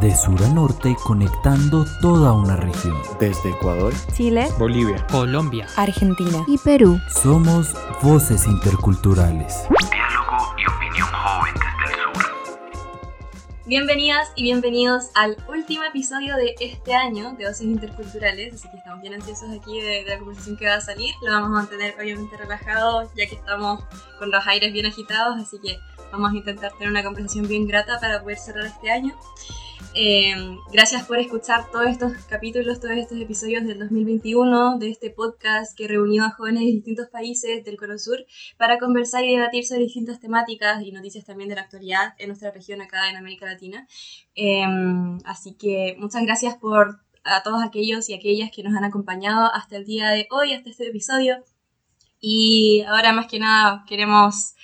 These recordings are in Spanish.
de sur a norte conectando toda una región. Desde Ecuador, Chile, Bolivia, Colombia, Argentina y Perú. Somos voces interculturales. Bienvenidas y bienvenidos al último episodio de este año de Voces Interculturales, así que estamos bien ansiosos aquí de la conversación que va a salir. Lo vamos a mantener obviamente relajado ya que estamos con los aires bien agitados, así que vamos a intentar tener una conversación bien grata para poder cerrar este año. Eh, gracias por escuchar todos estos capítulos, todos estos episodios del 2021 de este podcast que reunió a jóvenes de distintos países del Cono Sur para conversar y debatir sobre distintas temáticas y noticias también de la actualidad en nuestra región acá en América Latina. Eh, así que muchas gracias por a todos aquellos y aquellas que nos han acompañado hasta el día de hoy, hasta este episodio. Y ahora más que nada queremos,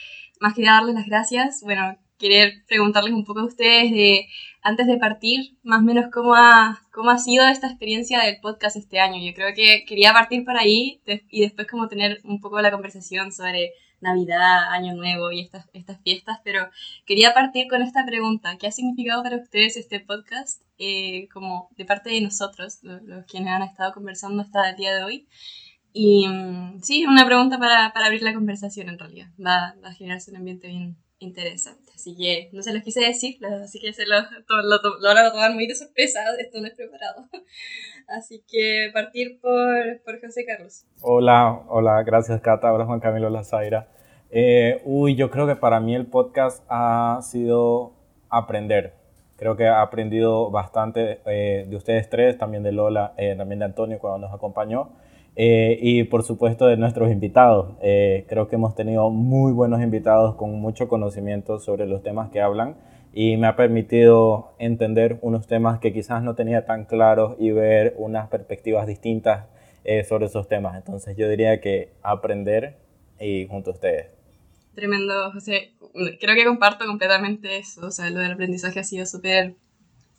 más que darles las gracias, bueno, querer preguntarles un poco a ustedes de, antes de partir, más o menos cómo ha, cómo ha sido esta experiencia del podcast este año. Yo creo que quería partir por ahí y después como tener un poco la conversación sobre Navidad, Año Nuevo y estas, estas fiestas, pero quería partir con esta pregunta. ¿Qué ha significado para ustedes este podcast eh, como de parte de nosotros, los, los, quienes han estado conversando hasta el día de hoy? Y mm, sí, una pregunta para, para abrir la conversación en realidad. Va, va a generarse un ambiente bien, interesante. Así que no se los quise decir, así que se lo, lo, lo, van a tomar muy de sorpresa, esto no es preparado. Así que partir por, por José Carlos. Hola, hola, gracias Cata, hola Juan Camilo Lazaira. Eh, uy, yo creo que para mí el podcast ha sido aprender. Creo que he aprendido bastante eh, de ustedes tres, también de Lola, eh, también de Antonio cuando nos acompañó. Eh, y por supuesto de nuestros invitados. Eh, creo que hemos tenido muy buenos invitados con mucho conocimiento sobre los temas que hablan y me ha permitido entender unos temas que quizás no tenía tan claros y ver unas perspectivas distintas eh, sobre esos temas. Entonces yo diría que aprender y junto a ustedes. Tremendo, José. Creo que comparto completamente eso. O sea, lo del aprendizaje ha sido súper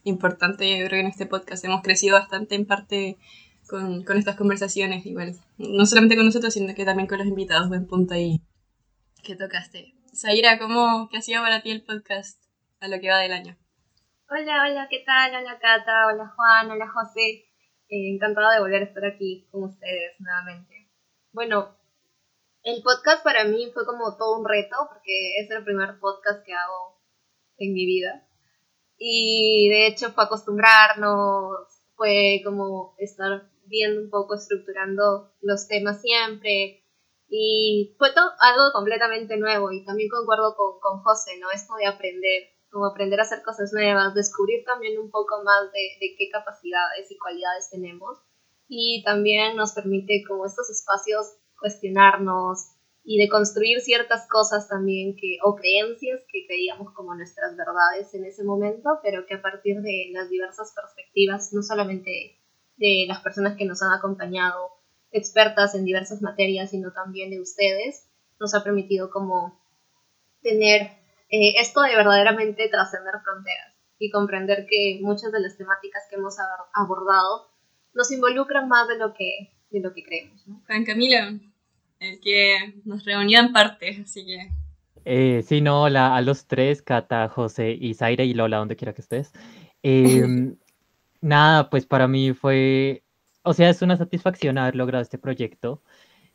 importante. Yo creo que en este podcast hemos crecido bastante en parte con, estas conversaciones, igual. No solamente con nosotros, sino que también con los invitados. Buen punto ahí que tocaste. Zaira, ¿cómo, ¿qué ha sido para ti el podcast a lo que va del año? Hola, hola, ¿qué tal? Hola Cata, hola Juan, hola José. Eh, encantada de volver a estar aquí con ustedes nuevamente. Bueno, el podcast para mí fue como todo un reto, porque es el primer podcast que hago en mi vida. Y de hecho fue acostumbrarnos, fue como estar viendo un poco, estructurando los temas siempre. Y fue todo algo completamente nuevo y también concuerdo con, con José, ¿no? Esto de aprender, como aprender a hacer cosas nuevas, descubrir también un poco más de, de qué capacidades y cualidades tenemos. Y también nos permite como estos espacios cuestionarnos y de construir ciertas cosas también que, o creencias que creíamos como nuestras verdades en ese momento, pero que a partir de las diversas perspectivas, no solamente de las personas que nos han acompañado, expertas en diversas materias, sino también de ustedes, nos ha permitido como tener eh, esto de verdaderamente trascender fronteras y comprender que muchas de las temáticas que hemos abordado nos involucran más de lo que, de lo que creemos. ¿no? Juan Camilo, el que nos reunió en parte, así que... Eh, sí, no, hola a los tres, Cata, José y Zaira y Lola, donde quiera que estés. Eh, Nada, pues para mí fue, o sea, es una satisfacción haber logrado este proyecto,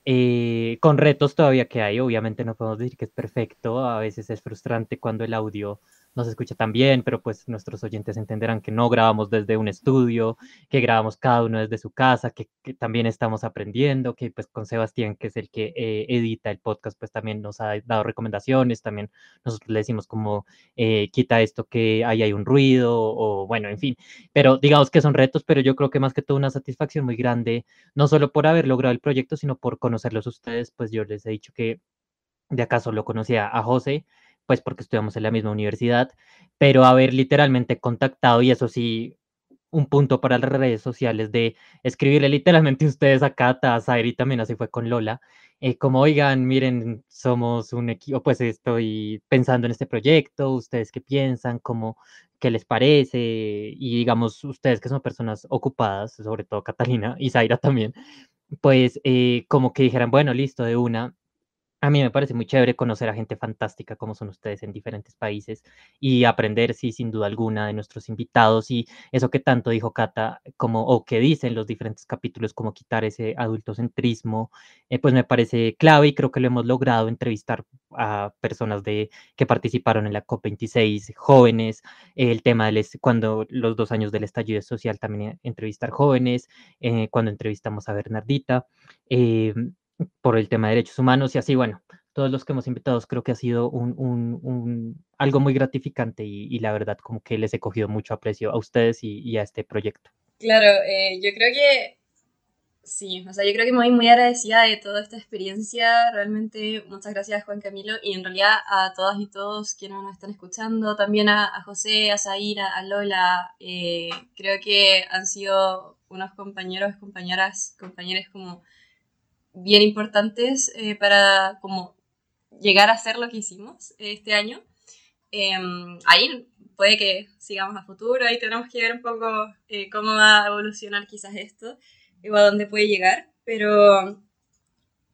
eh, con retos todavía que hay, obviamente no podemos decir que es perfecto, a veces es frustrante cuando el audio no se escucha tan bien, pero pues nuestros oyentes entenderán que no grabamos desde un estudio, que grabamos cada uno desde su casa, que, que también estamos aprendiendo, que pues con Sebastián, que es el que eh, edita el podcast, pues también nos ha dado recomendaciones, también nosotros le decimos como eh, quita esto que ahí hay un ruido, o bueno, en fin, pero digamos que son retos, pero yo creo que más que todo una satisfacción muy grande, no solo por haber logrado el proyecto, sino por conocerlos ustedes, pues yo les he dicho que de acaso lo conocía a José, pues porque estudiamos en la misma universidad, pero haber literalmente contactado, y eso sí, un punto para las redes sociales de escribirle literalmente ustedes a Cata, a Zairi, también así fue con Lola, eh, como oigan, miren, somos un equipo, pues estoy pensando en este proyecto, ustedes qué piensan, cómo, qué les parece, y digamos, ustedes que son personas ocupadas, sobre todo Catalina y Zaira también, pues eh, como que dijeran, bueno, listo, de una, a mí me parece muy chévere conocer a gente fantástica como son ustedes en diferentes países y aprender, sí, sin duda alguna, de nuestros invitados y eso que tanto dijo Cata, como, o que dicen los diferentes capítulos, como quitar ese adultocentrismo, eh, pues me parece clave y creo que lo hemos logrado entrevistar a personas de, que participaron en la COP26, jóvenes, el tema del, cuando los dos años del estallido social también eh, entrevistar jóvenes, eh, cuando entrevistamos a Bernardita. em, por el tema de derechos humanos y así, bueno, todos los que hemos invitado creo que ha sido un, un, un algo muy gratificante y, y, la verdad como que les he cogido mucho aprecio a ustedes y, y a este proyecto. Claro, eh, yo creo que sí, o sea, yo creo que me voy muy agradecida de toda esta experiencia, realmente muchas gracias Juan Camilo y en realidad a todas y todos quienes nos están escuchando, también a, a José, a Zaira, a Lola, eh, creo que han sido unos compañeros, compañeras, compañeros como bien importantes eh, para como llegar a hacer lo que hicimos este año. Eh, ahí puede que sigamos a futuro, ahí tenemos que ver un poco eh, cómo va a evolucionar quizás esto o a dónde puede llegar, pero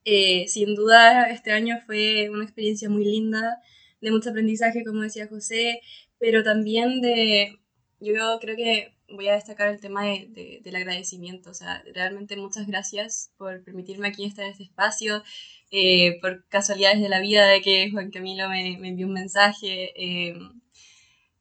eh, sin duda este año fue una experiencia muy linda, de mucho aprendizaje, como decía José, pero también de, yo creo que voy a destacar el tema de, de, del agradecimiento. O sea, realmente muchas gracias por permitirme aquí estar en este espacio, eh, por casualidades de la vida de que Juan Camilo me, me envió un mensaje eh,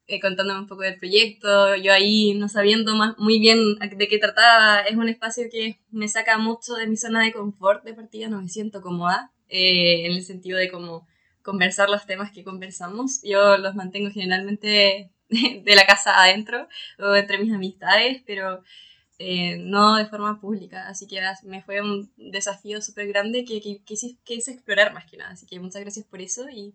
eh, contándome un poco del proyecto. Yo ahí, no sabiendo más, muy bien de qué trataba, es un espacio que me saca mucho de mi zona de confort de partida, no me siento cómoda, en el sentido de cómo conversar los temas que conversamos. Yo los mantengo generalmente de la casa adentro o entre mis amistades, pero eh, no de forma pública. Así que me fue un desafío súper grande que, que, que, quise explorar más que nada. Así que muchas gracias por eso y,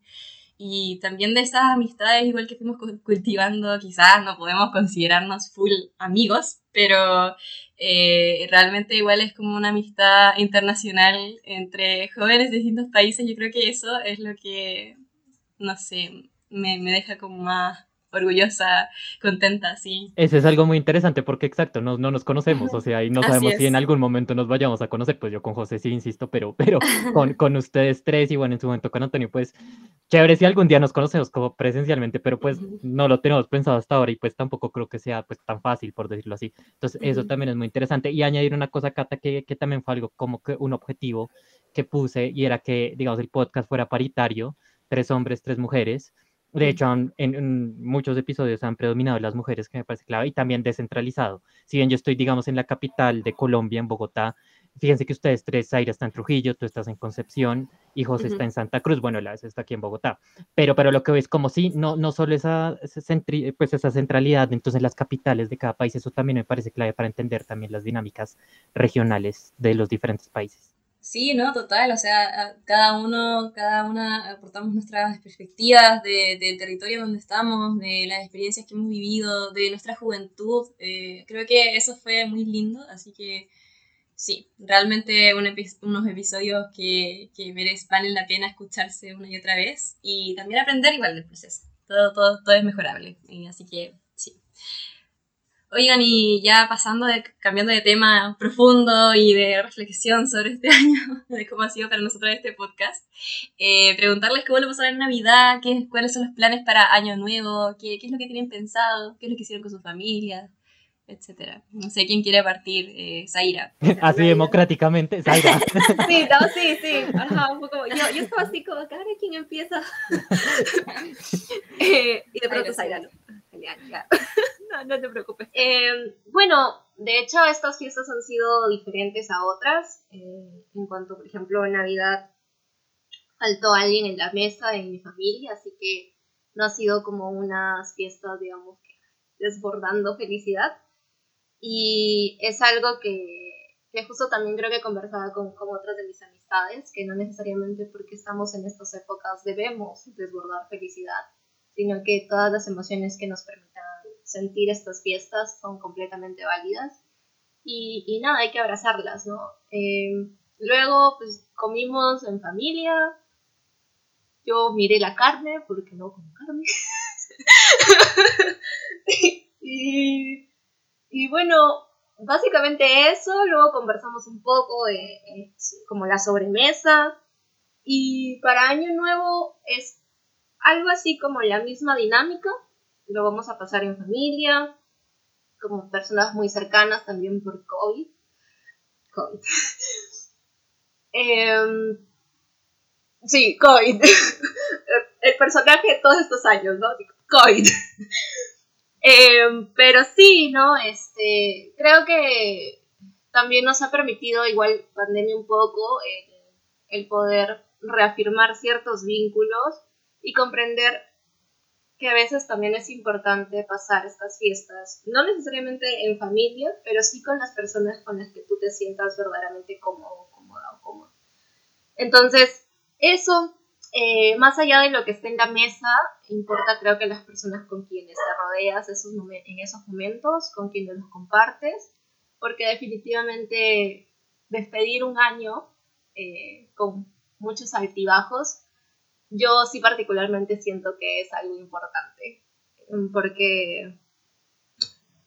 y también de estas amistades, igual que fuimos cultivando, quizás no podemos considerarnos full amigos, pero eh, realmente igual es como una amistad internacional entre jóvenes de distintos países. Yo creo que eso es lo que, no sé, me, me deja como más orgullosa, contenta, sí. Eso es algo muy interesante porque, exacto, no, no nos conocemos, o sea, y no sabemos si en algún momento nos vayamos a conocer, pues yo con José sí insisto, pero, pero con, con ustedes tres y bueno, en su momento con Antonio, pues chévere si algún día nos conocemos como presencialmente, pero pues no lo tenemos pensado hasta ahora y pues tampoco creo que sea pues tan fácil, por decirlo así. Entonces, eso también es muy interesante. Y añadir una cosa, Cata, que, que también fue algo como que un objetivo que puse y era que, digamos, el podcast fuera paritario, tres hombres, tres mujeres. De hecho, en, en, muchos episodios han predominado las mujeres, que me parece clave, y también descentralizado. Si bien yo estoy, digamos, en la capital de Colombia, en Bogotá, fíjense que ustedes tres, Zaira está en Trujillo, tú estás en Concepción y José uh -huh. está en Santa Cruz, bueno, la está aquí en Bogotá. Pero, pero lo que ves como si, no, no solo esa, esa, pues esa centralidad, entonces las capitales de cada país, eso también me parece clave para entender también las dinámicas regionales de los diferentes países. Sí, no, total, o sea, cada uno, cada una aportamos nuestras perspectivas de, del territorio donde estamos, de las experiencias que hemos vivido, de nuestra juventud. Eh, creo que eso fue muy lindo, así que sí, realmente un epi unos episodios que, que merece, valen la pena escucharse una y otra vez y también aprender igual del proceso. Todo, todo, todo es mejorable, y así que sí. Oigan, y ya pasando, de, cambiando de tema profundo y de reflexión sobre este año, de cómo ha sido para nosotros este podcast, eh, preguntarles cómo lo pasaron en Navidad, qué, cuáles son los planes para Año Nuevo, qué, qué, es lo que tienen pensado, qué es lo que hicieron con su familia, etcétera. No sé quién quiere partir, eh, Zaira. Así democráticamente, Zaira. sí, no, sí, sí. Ajá, un poco. Yo, yo estaba así como, cara, ¿quién empieza? eh, y de pronto Zaira, no. Ya. no, no te preocupes. Eh, bueno, de hecho, estas fiestas han sido diferentes a otras. Eh, en cuanto, por ejemplo, en Navidad faltó alguien en la mesa en mi familia, así que no ha sido como unas fiestas, digamos, desbordando felicidad. Y es algo que, que justo también creo que conversaba con, con otras de mis amistades, que no necesariamente porque estamos en estas épocas debemos desbordar felicidad, sino que todas las emociones que nos permitan sentir estas fiestas son completamente válidas. Y, y nada, hay que abrazarlas, ¿no? Eh, luego, pues comimos en familia. Yo miré la carne, porque no como carne. y, y bueno, básicamente eso, luego conversamos un poco de, eh, como la sobremesa y para Año Nuevo es algo así como la misma dinámica, lo vamos a pasar en familia, como personas muy cercanas también por COVID. COVID. Em, sí, COVID. El personaje de todos estos años, ¿no? COVID. Em, pero sí, ¿no? Este, creo que también nos ha permitido, igual pandemia un poco, el poder reafirmar ciertos vínculos y comprender que a veces también es importante pasar estas fiestas, no necesariamente en familia, pero sí con las personas con las que tú te sientas verdaderamente cómodo, cómoda o cómodo. Entonces, eso eh, más allá de lo que esté en la mesa, importa creo que las personas con quienes te rodeas en esos momentos, con quienes los compartes, porque definitivamente despedir un año eh, con muchos altibajos, yo sí particularmente siento que es algo importante, porque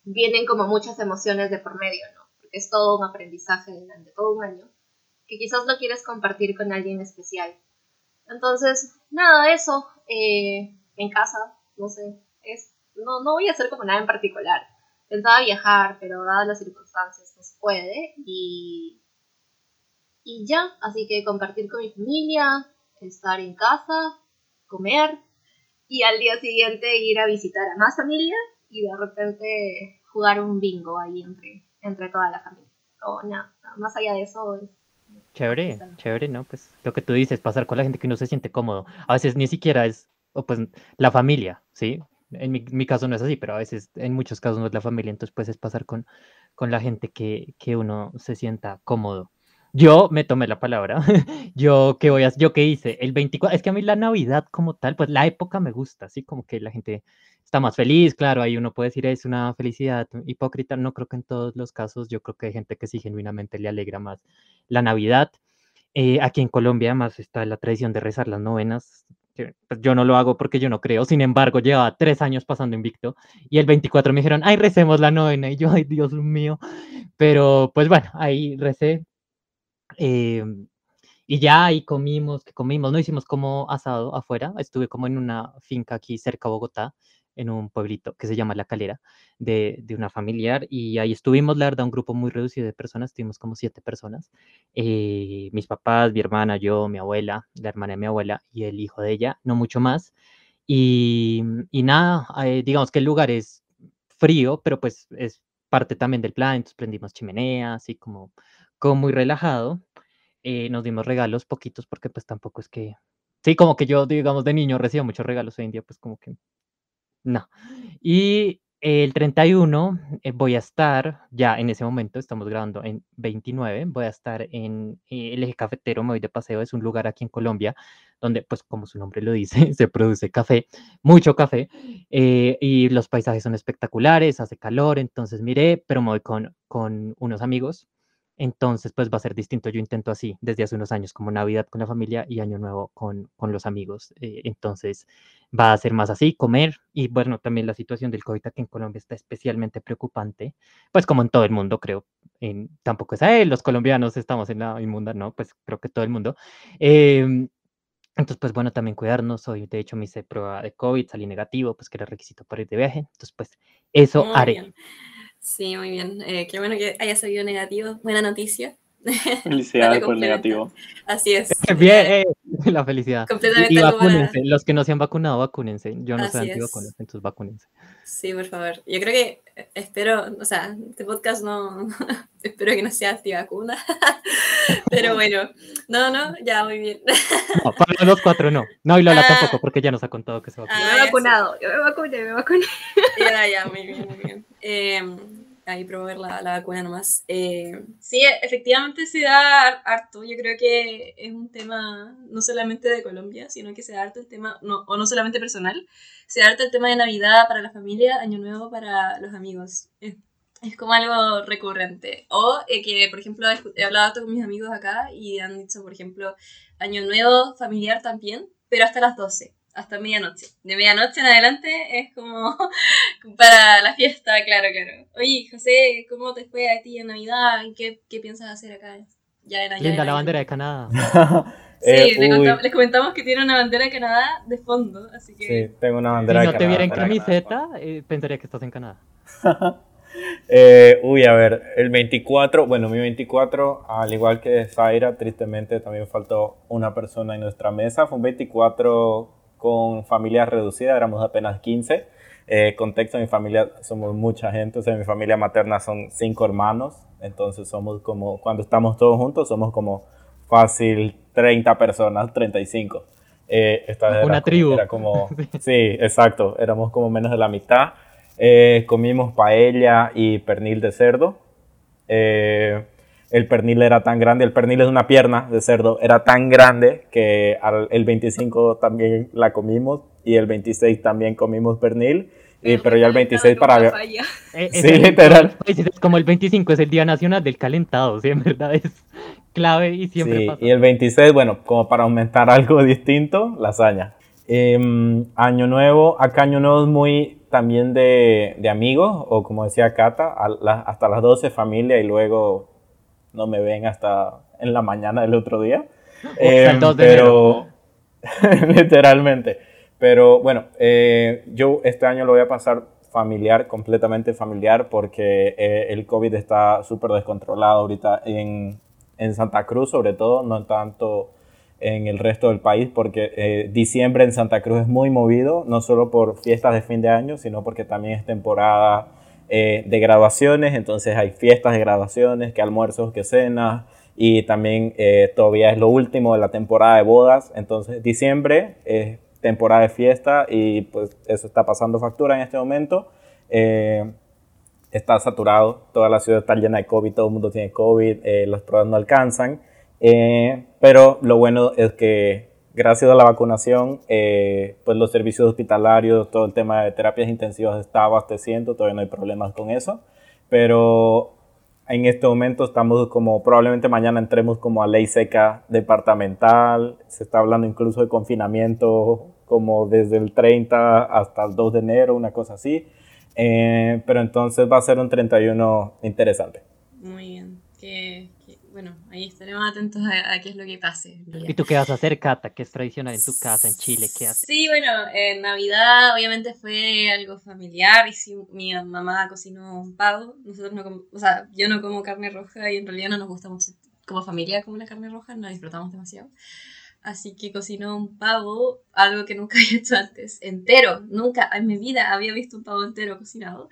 vienen como muchas emociones de por medio, ¿no? Porque es todo un aprendizaje durante todo un año, que quizás lo quieres compartir con alguien especial entonces, nada, eso. Eh, en casa, no sé. Es, no, no voy a hacer como nada en particular. Pensaba viajar, pero dadas las circunstancias no se puede. Y, y ya, así que compartir con mi familia, estar en casa, comer y al día siguiente ir a visitar a más familia y de repente jugar un bingo ahí entre, entre toda la familia. O nada, más allá de eso es Chévere, chévere, ¿no? Pues lo que tú dices, pasar con la gente que uno se siente cómodo. A veces ni siquiera es, o pues la familia, ¿sí? En mi, caso no es así, pero a veces en muchos casos no es la familia, entonces pues es pasar con, con la gente que, que uno se sienta cómodo. Yo me tomé la palabra. yo qué voy a yo qué hice el 24, es que a mí la Navidad como tal, pues la época me gusta, así como que la gente está más feliz, claro, ahí uno puede decir es una felicidad hipócrita, no creo que en todos los casos, yo creo que hay gente que sí genuinamente le alegra más la Navidad. Eh, aquí en Colombia además está la tradición de rezar las novenas. Pues yo no lo hago porque yo no creo, sin embargo, lleva tres años pasando invicto y el 24 me dijeron, ay, recemos la novena y yo, ay, Dios mío, pero pues bueno, ahí recé. Em, y ya ahí comimos, que comimos, no hicimos como asado afuera, estuve como en una finca aquí cerca de Bogotá, en un pueblito que se llama La Calera, de, de, una familiar, y ahí estuvimos, la verdad, un grupo muy reducido de personas, estuvimos como siete personas, eh, mis papás, mi hermana, yo, mi abuela, la hermana de mi abuela y el hijo de ella, no mucho más, y, y nada, eh, digamos que el lugar es frío, pero pues es parte también del plan, entonces prendimos chimeneas y como, como muy relajado, eh, nos dimos regalos poquitos porque pues tampoco es que... Sí, como que yo, digamos, de niño recibo muchos regalos hoy en día, pues como que no. Y el 31 eh, voy a estar, ya en ese momento, estamos grabando en 29, voy a estar en eh, el eje cafetero, me voy de paseo, es un lugar aquí en Colombia donde, pues como su nombre lo dice, se produce café, mucho café, eh, y los paisajes son espectaculares, hace calor, entonces miré, pero me voy con, con unos amigos entonces, pues va a ser distinto. Yo intento así desde hace unos años, como Navidad con la familia y Año Nuevo con, con los amigos. Eh, entonces, va a ser más así, comer. Y bueno, también la situación del COVID aquí en Colombia está especialmente preocupante, pues como en todo el mundo, creo. En, tampoco es a él, los colombianos estamos en la inmunda, ¿no? Pues creo que todo el mundo. Em, entonces, pues bueno, también cuidarnos. Hoy, de hecho, me hice prueba de COVID, salí negativo, pues que era requisito para ir de viaje. Entonces, pues eso haré. Sí, muy bien. Eh, qué bueno que haya salido negativo. Buena noticia. Felicidades por negativo. Así es. Bien, eh, la felicidad. Completamente y, vacúnense. Los que no se han vacunado, vacúnense. Yo no soy antivacunas, entonces vacúnense. Sí, por favor. Yo creo que eh, espero, o sea, este podcast no, espero que no sea antivacuna. Pero bueno, no, no, ya muy bien. No, para los cuatro no. No, y Lola ah. tampoco, porque ya nos ha contado que se vacunó. Ah, me he vacunado, yo me vacuné, me vacuné. Ya, ya, muy bien, muy bien. Eh, ahí probar la, la vacuna nomás. Eh, sí, efectivamente se da harto. Yo creo que es un tema no solamente de Colombia, sino que se da harto el tema, no, o no solamente personal, se da harto el tema de Navidad para la familia, Año Nuevo para los amigos. Es, es como algo recurrente. O eh, que, por ejemplo, he hablado con mis amigos acá y han dicho, por ejemplo, Año Nuevo familiar también, pero hasta las 12 hasta medianoche. De medianoche en adelante es como para la fiesta, claro, claro. Oye, José, ¿cómo te fue a ti en Navidad? ¿Y qué, qué piensas hacer acá? Ya era, ya Linda era la bandera de Canadá. Sí, Eh, le les comentamos que tiene una bandera de Canadá de fondo, así que... sí, tengo una Si bandera de no te Canadá, viera en Canadá. camiseta, eh, pensaría que estás en Canadá. Eh, uy, a ver, el 24, bueno, mi 24, al igual que Zaira, tristemente también faltó una persona en nuestra mesa. Fue un 24 con familia reducida, éramos apenas 15. Eh, contexto, mi familia somos mucha gente, o sea, mi familia materna son cinco hermanos, entonces somos como, cuando estamos todos juntos, somos como fácil 30 personas, 35. Eh, esta Una era como- tribu. Era como, sí, exacto, éramos como menos de la mitad. Eh, comimos paella y pernil de cerdo. Eh, el pernil era tan grande, el pernil es una pierna de cerdo, era tan grande que al, el 25 también la comimos y el 26 también comimos pernil, y, pero ya el 26 para... Eh, Sí, es el- literal. pues, es como el 25 es el Día Nacional del Calentado, ¿sí? En verdad es clave y siempre Sí, pasa. y el 26, bueno, como para aumentar algo distinto, lasaña. Em, año Nuevo, acá Año Nuevo es muy también de, de amigos, o como decía Cata, a la- hasta las 12 familia y luego no me ven hasta en la mañana del otro día. 2 de pero, literalmente. Pero bueno, eh, yo este año lo voy a pasar familiar, completamente familiar, porque eh, el COVID está súper descontrolado ahorita en, en Santa Cruz, sobre todo, no tanto en el resto del país, porque eh, diciembre en Santa Cruz es muy movido, no solo por fiestas de fin de año, sino porque también es temporada eh, de graduaciones, entonces hay fiestas de graduaciones, que almuerzos, que cenas, y también eh, todavía es lo último de la temporada de bodas, entonces diciembre es temporada de fiesta y pues eso está pasando factura en este momento. Eh, está saturado, toda la ciudad está llena de COVID, todo el mundo tiene COVID, las pruebas no alcanzan, pero lo bueno es que gracias a la vacunación, eh, pues los servicios hospitalarios, todo el tema de terapias intensivas está abasteciendo, todavía no hay problemas con eso, pero en este momento estamos como, probablemente mañana entremos como a ley seca departamental, se está hablando incluso de confinamiento como desde el 30 hasta el 2 de enero, una cosa así. Eh, pero entonces va a ser un 31 interesante. Muy bien. Que, ahí estaremos atentos a, a qué es lo que pase. ¿Y tú qué vas a hacer, Cata? ¿Qué es tradicional en tu casa, en Chile? ¿Qué haces? Sí, bueno, en Navidad obviamente fue algo familiar. Y mi mamá cocinó un pavo. Nosotros no com- o sea, yo no como carne roja y en realidad no nos gusta mucho como familia como la carne roja, no disfrutamos demasiado. Así que cocinó un pavo, algo que nunca había hecho antes, entero. Nunca en mi vida había visto un pavo entero cocinado.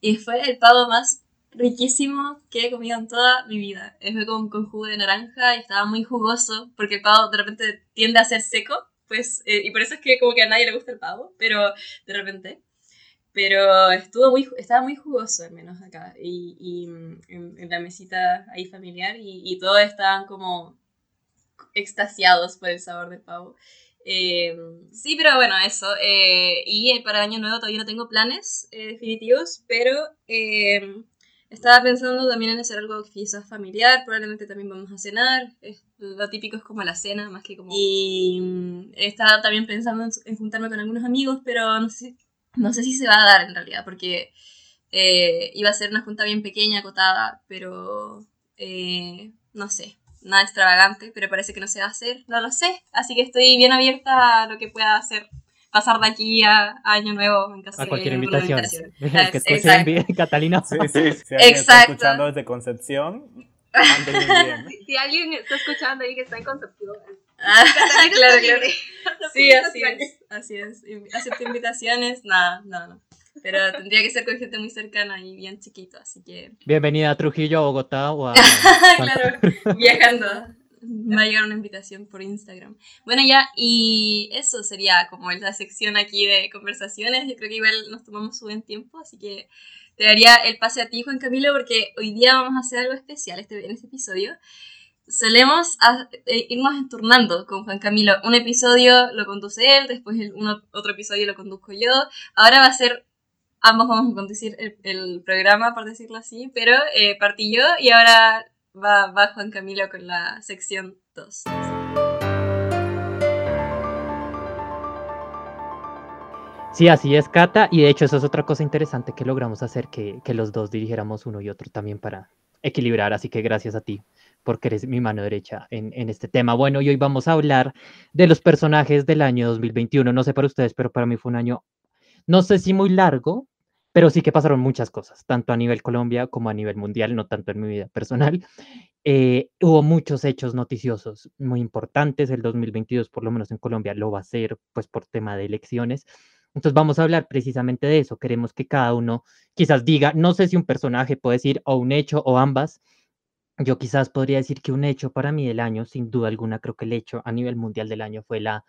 Y fue el pavo más riquísimo que he comido en toda mi vida. Fue con, con jugo de naranja y estaba muy jugoso porque el pavo de repente tiende a ser seco. Pues, eh, y por eso es que como que a nadie le gusta el pavo, pero de repente. Pero estuvo muy, estaba muy jugoso al menos acá. Y, y, mm, en, en la mesita ahí familiar y, y todos estaban como extasiados por el sabor del pavo. Eh, sí, pero bueno, eso. eh, y eh, para Año Nuevo todavía no tengo planes eh, definitivos, pero eh, estaba pensando también en hacer algo quizás familiar. Probablemente también vamos a cenar. es- lo típico es como la cena, más que como. Y mm, estaba también pensando en, juntarme con algunos amigos, pero no sé, no sé si se va a dar en realidad, porque eh, iba a ser una junta bien pequeña, acotada, pero eh, no sé nada extravagante, pero parece que no se va a hacer, no lo sé. Así que estoy bien abierta a lo que pueda hacer, pasar de aquí a, a Año Nuevo en caso A de cualquier alguna invitación. que escuche Exacto. en Catalina. Sí, sí, si alguien está Exacto. escuchando desde Concepción, DM. Si, si alguien está escuchando ahí que está en Concepción, Ah, claro, claro. libre. Sí, así es, así es. Acepto invitaciones, nada, no, no. Pero tendría que ser con gente muy cercana y bien chiquito, así que... Bienvenida a Trujillo, a Bogotá o a... claro, viajando. Me va a llegar una invitación por Instagram. Bueno, ya, y eso sería como la sección aquí de conversaciones. Yo creo que igual nos tomamos su buen tiempo, así que te daría el pase a ti, Juan Camilo, porque hoy día vamos a hacer algo especial este, en este episodio. Solemos a- eh, irnos turnando con Juan Camilo. Un episodio lo conduce él, después el, uno- otro episodio lo conduzco yo. Ahora va a ser ambos vamos a conducir el, el programa, por decirlo así, pero eh, partí yo y ahora va, va Juan Camilo con la sección 2. Sí, así es, Cata. Y de hecho, eso es otra cosa interesante que logramos hacer, que, que los dos dirigiéramos uno y otro también para equilibrar. Así que gracias a ti porque eres mi mano derecha en, en, este tema. Bueno, y hoy vamos a hablar de los personajes del año 2021. No sé para ustedes, pero para mí fue un año, no sé si muy largo, pero sí que pasaron muchas cosas, tanto a nivel Colombia como a nivel mundial, no tanto en mi vida personal. Eh, hubo muchos hechos noticiosos muy importantes. El 2022, por lo menos en Colombia, lo va a ser, pues por tema de elecciones. Entonces vamos a hablar precisamente de eso. Queremos que cada uno quizás diga, no sé si un personaje puede decir o un hecho o ambas, yo quizás podría decir que un hecho para mí del año, sin duda alguna, creo que el hecho a nivel mundial del año fue la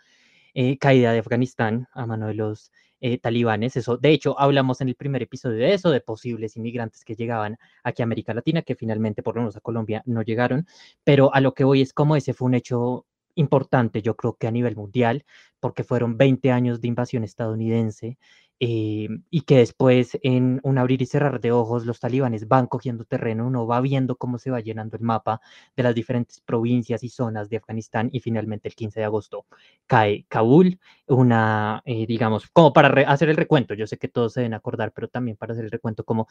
eh, caída de Afganistán a mano de los eh, talibanes. Eso, de hecho, hablamos en el primer episodio de eso, de posibles inmigrantes que llegaban aquí a América Latina, que finalmente, por lo menos a Colombia, no llegaron. Pero a lo que voy es como ese fue un hecho importante, yo creo que a nivel mundial, porque fueron 20 años de invasión estadounidense eh, y que después en un abrir y cerrar de ojos los talibanes van cogiendo terreno, uno va viendo cómo se va llenando el mapa de las diferentes provincias y zonas de Afganistán y finalmente el 15 de agosto cae Kabul, una, eh, digamos, como para hacer el recuento, yo sé que todos se deben acordar, pero también para hacer el recuento, como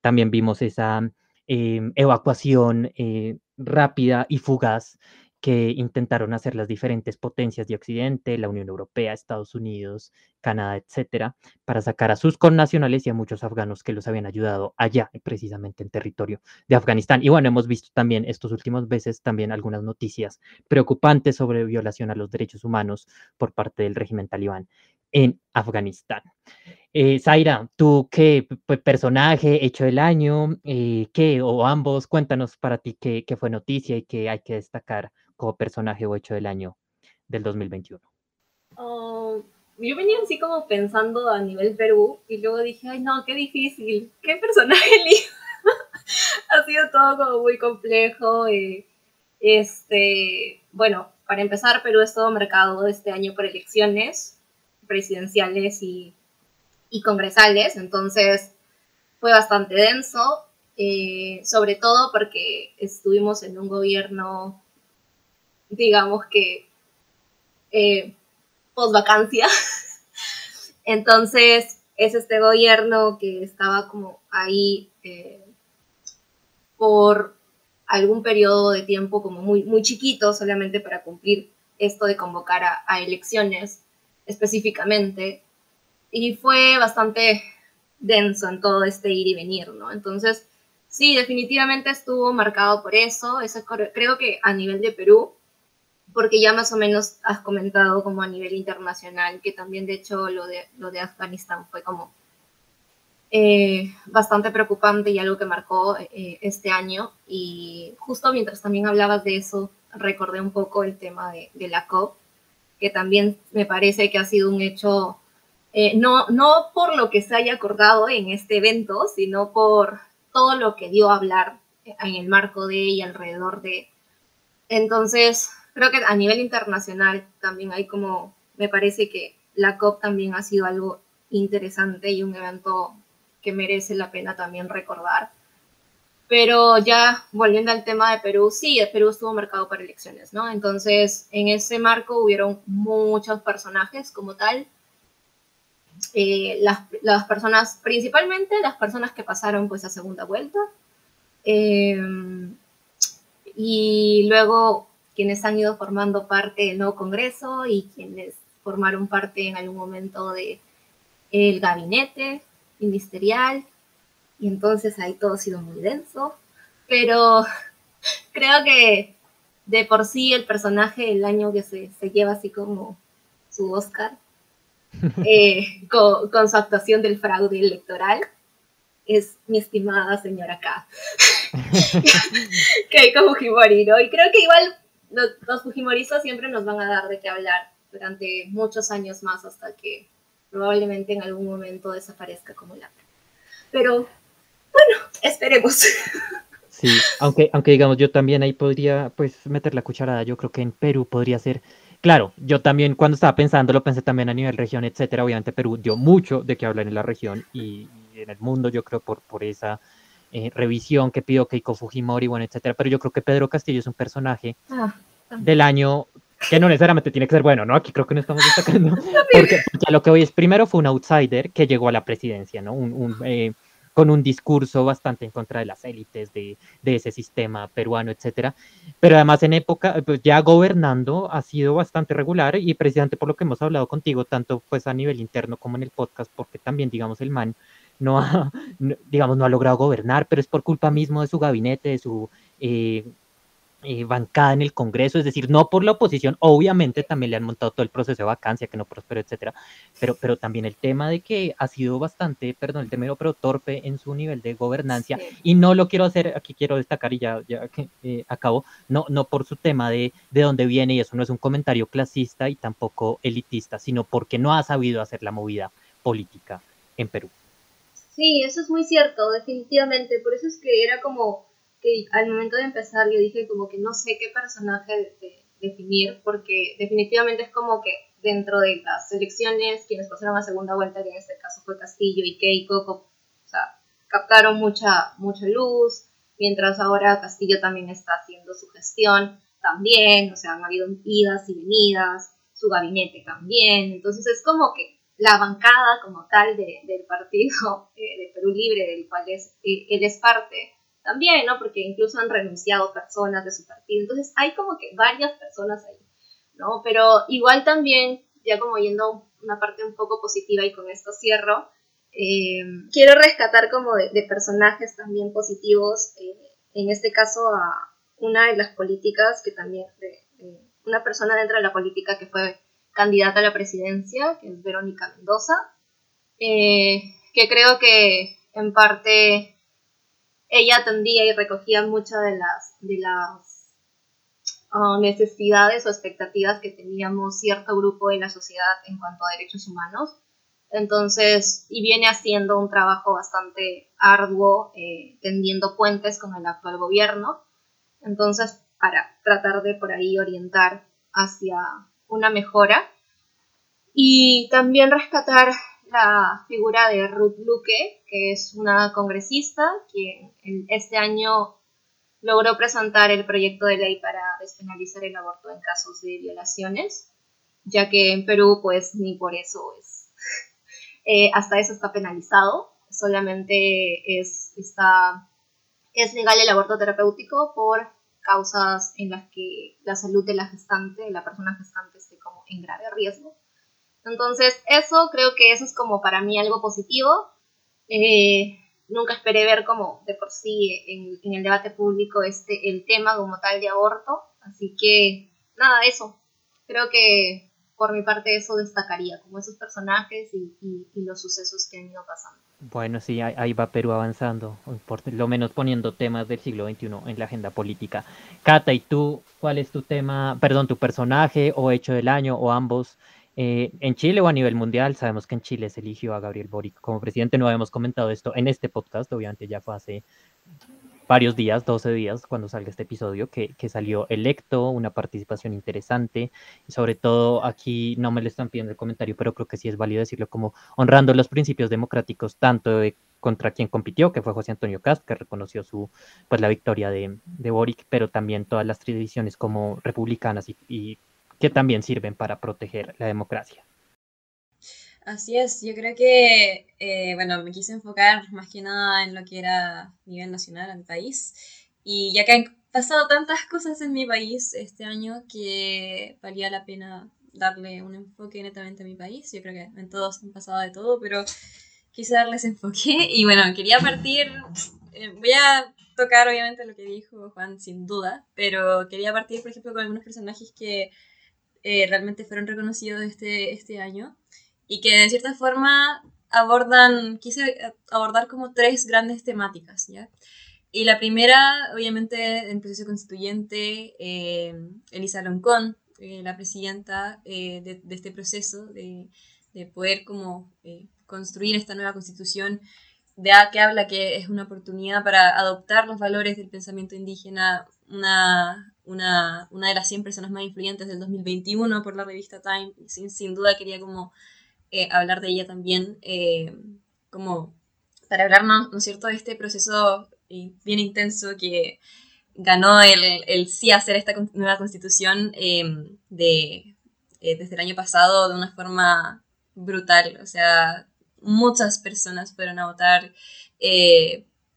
también vimos esa em, evacuación eh, rápida y fugaz que intentaron hacer las diferentes potencias de Occidente, la Unión Europea, Estados Unidos, Canadá, etcétera, para sacar a sus connacionales y a muchos afganos que los habían ayudado allá, precisamente en territorio de Afganistán. Y bueno, hemos visto también estos últimos meses también algunas noticias preocupantes sobre violación a los derechos humanos por parte del régimen talibán en Afganistán. Eh, Zaira, ¿tú qué personaje hecho del año? Eh, ¿Qué o ambos? Cuéntanos para ti qué fue noticia y qué hay que destacar personaje o hecho del año del 2021? yo venía así como pensando a nivel Perú y luego dije, ay no, qué difícil, qué personaje ha sido todo como muy complejo. Eh, este, bueno, para empezar, Perú es todo mercado este año por elecciones presidenciales y, y congresales, entonces fue bastante denso, eh, sobre todo porque estuvimos en un gobierno digamos que, eh. Entonces, es este gobierno que estaba como ahí eh, por algún periodo de tiempo como muy, muy chiquito, solamente para cumplir esto de convocar a, a elecciones específicamente. Y fue bastante denso en todo este ir y venir, ¿no? Entonces, sí, definitivamente estuvo marcado por eso. eso creo que a nivel de Perú porque ya más o menos has comentado como a nivel internacional, que también de hecho lo de, lo de Afganistán fue como eh, bastante preocupante y algo que marcó eh, este año. Y justo mientras también hablabas de eso, recordé un poco el tema de, de la COP, que también me parece que ha sido un hecho, eh, no, no por lo que se haya acordado en este evento, sino por todo lo que dio a hablar en el marco de y alrededor de. Entonces, creo que a nivel internacional también hay como, me parece que la COP también ha sido algo interesante y un evento que merece la pena también recordar. Pero ya volviendo al tema de Perú, sí, el Perú estuvo marcado para elecciones, ¿no? Entonces, en ese marco hubieron muchos personajes como tal. Eh, las, las, personas, principalmente las personas que pasaron pues a segunda vuelta. Eh, y luego quienes han ido formando parte del nuevo Congreso y quienes formaron parte en algún momento de el gabinete ministerial y entonces ahí todo ha sido muy denso, pero creo que de por sí el personaje del año que se, se lleva así como su Oscar eh, con, con, su actuación del fraude electoral es mi estimada señora K. Keiko Fujimori, ¿no? Y creo que igual los, los, Fujimoristas siempre nos van a dar de qué hablar durante muchos años más hasta que probablemente en algún momento desaparezca como la. Pero bueno, esperemos. Sí, aunque, aunque digamos, yo también ahí podría pues meter la cucharada. Yo creo que en Perú podría ser. Claro, yo también cuando estaba pensando, lo pensé también a nivel región, etcétera. Obviamente Perú dio mucho de qué hablar en la región y, y en el mundo, yo creo, por, por esa eh, revisión que pidió Keiko Fujimori, bueno, etcétera. Pero yo creo que Pedro Castillo es un personaje ah, del año que no necesariamente tiene que ser bueno, ¿no? Aquí creo que no estamos destacando. Porque, porque a lo que hoy es, primero fue un outsider que llegó a la presidencia, ¿no? Un, un, eh, con un discurso bastante en contra de las élites, de, de, ese sistema peruano, etcétera. Pero además en época, pues ya gobernando ha sido bastante regular y precisamente por lo que hemos hablado contigo, tanto pues a nivel interno como en el podcast, porque también, digamos, el man no ha, no, digamos, no ha logrado gobernar, pero es por culpa mismo de su gabinete, de su eh, eh, bancada en el Congreso, es decir, no por la oposición, obviamente también le han montado todo el proceso de vacancia que no prosperó, etcétera, pero, pero también el tema de que ha sido bastante, perdón, el término, pero torpe en su nivel de gobernancia, sí. y no lo quiero hacer, aquí quiero destacar y ya, ya que eh, acabo, no, no por su tema de, de dónde viene, y eso no es un comentario clasista y tampoco elitista, sino porque no ha sabido hacer la movida política en Perú. Sí, eso es muy cierto, definitivamente, por eso es que era como que al momento de empezar yo dije como que no sé qué personaje de, de, definir, porque definitivamente es como que dentro de las elecciones, quienes pasaron a segunda vuelta, que en este caso fue Castillo y Keiko, o sea, captaron mucha, mucha luz, mientras ahora Castillo también está haciendo su gestión también, o sea, han habido idas y venidas, su gabinete también, entonces es como que la bancada como tal de, del partido eh, de Perú Libre, del cual es, eh, él es parte, también, ¿no? Porque incluso han renunciado personas de su partido. Entonces hay como que varias personas ahí, ¿no? Pero igual también, ya como yendo una parte un poco positiva y con esto cierro, eh, quiero rescatar como de, de personajes también positivos, eh, en este caso a una de las políticas que también, de una persona dentro de la política que fue candidata a la presidencia, que es Verónica Mendoza, eh, que creo que en parte ella atendía y recogía muchas de las, de las uh, necesidades o expectativas que teníamos cierto grupo de la sociedad en cuanto a derechos humanos. Entonces, y viene haciendo un trabajo bastante arduo, eh, tendiendo puentes con el actual gobierno. Entonces, para tratar de por ahí orientar hacia una mejora. Y también rescatar la figura de Ruth Luque, que es una congresista que este año logró presentar el proyecto de ley para despenalizar el aborto en casos de violaciones, ya que en Perú pues ni por eso es, eh, hasta eso está penalizado, solamente es, está, es legal el aborto terapéutico por causas en las que la salud de la gestante, de la persona gestante esté como en grave riesgo entonces, eso creo que eso es como para mí algo positivo. Eh, nunca esperé ver como de por sí en, en, el debate público este el tema como tal de aborto. Así que, nada, eso. Creo que por mi parte eso destacaría, como esos personajes y, los sucesos que han ido pasando. Bueno, sí, ahí va Perú avanzando, por lo menos poniendo temas del siglo XXI en la agenda política. Cata, ¿y tú cuál es tu tema, perdón, tu personaje o hecho del año o ambos eh, en Chile o a nivel mundial, sabemos que en Chile se eligió a Gabriel Boric como presidente. No habíamos comentado esto en este podcast, obviamente ya fue hace varios días, 12 días, cuando salga este episodio, que, que, salió electo, una participación interesante, y sobre todo aquí no me lo están pidiendo el comentario, pero creo que sí es válido decirlo como honrando los principios democráticos, tanto de, contra quien compitió, que fue José Antonio Cast, que reconoció su, pues, la victoria de, de Boric, pero también todas las tradiciones como republicanas y, y que también sirven para proteger la democracia. Así es, yo creo que, eh, bueno, me quise enfocar más que nada en lo que era a nivel nacional, en mi país, y ya que han pasado tantas cosas en mi país este año que valía la pena darle un enfoque netamente a mi país, yo creo que en todos han pasado de todo, pero quise darles enfoque, y bueno, quería partir, eh, voy a tocar obviamente lo que dijo Juan sin duda, pero quería partir, por ejemplo, con algunos personajes que eh, realmente fueron reconocidos este, este año y que de cierta forma abordan, quise abordar como tres grandes temáticas, ¿ya? Y la primera, obviamente, en proceso constituyente, eh, Elisa Loncón, eh, la presidenta eh, de, de, este proceso, de, de poder como eh, construir esta nueva constitución de, que habla que es una oportunidad para adoptar los valores del pensamiento indígena, una, una, una de las 100 personas más influyentes del 2021 por la revista Time, sin, sin duda quería como eh, hablar de ella también, eh, como para hablarnos, ¿no es cierto?, de este proceso eh, bien intenso que ganó el, el, sí hacer esta nueva constitución de, desde el año pasado de una forma brutal. O sea, muchas personas fueron a votar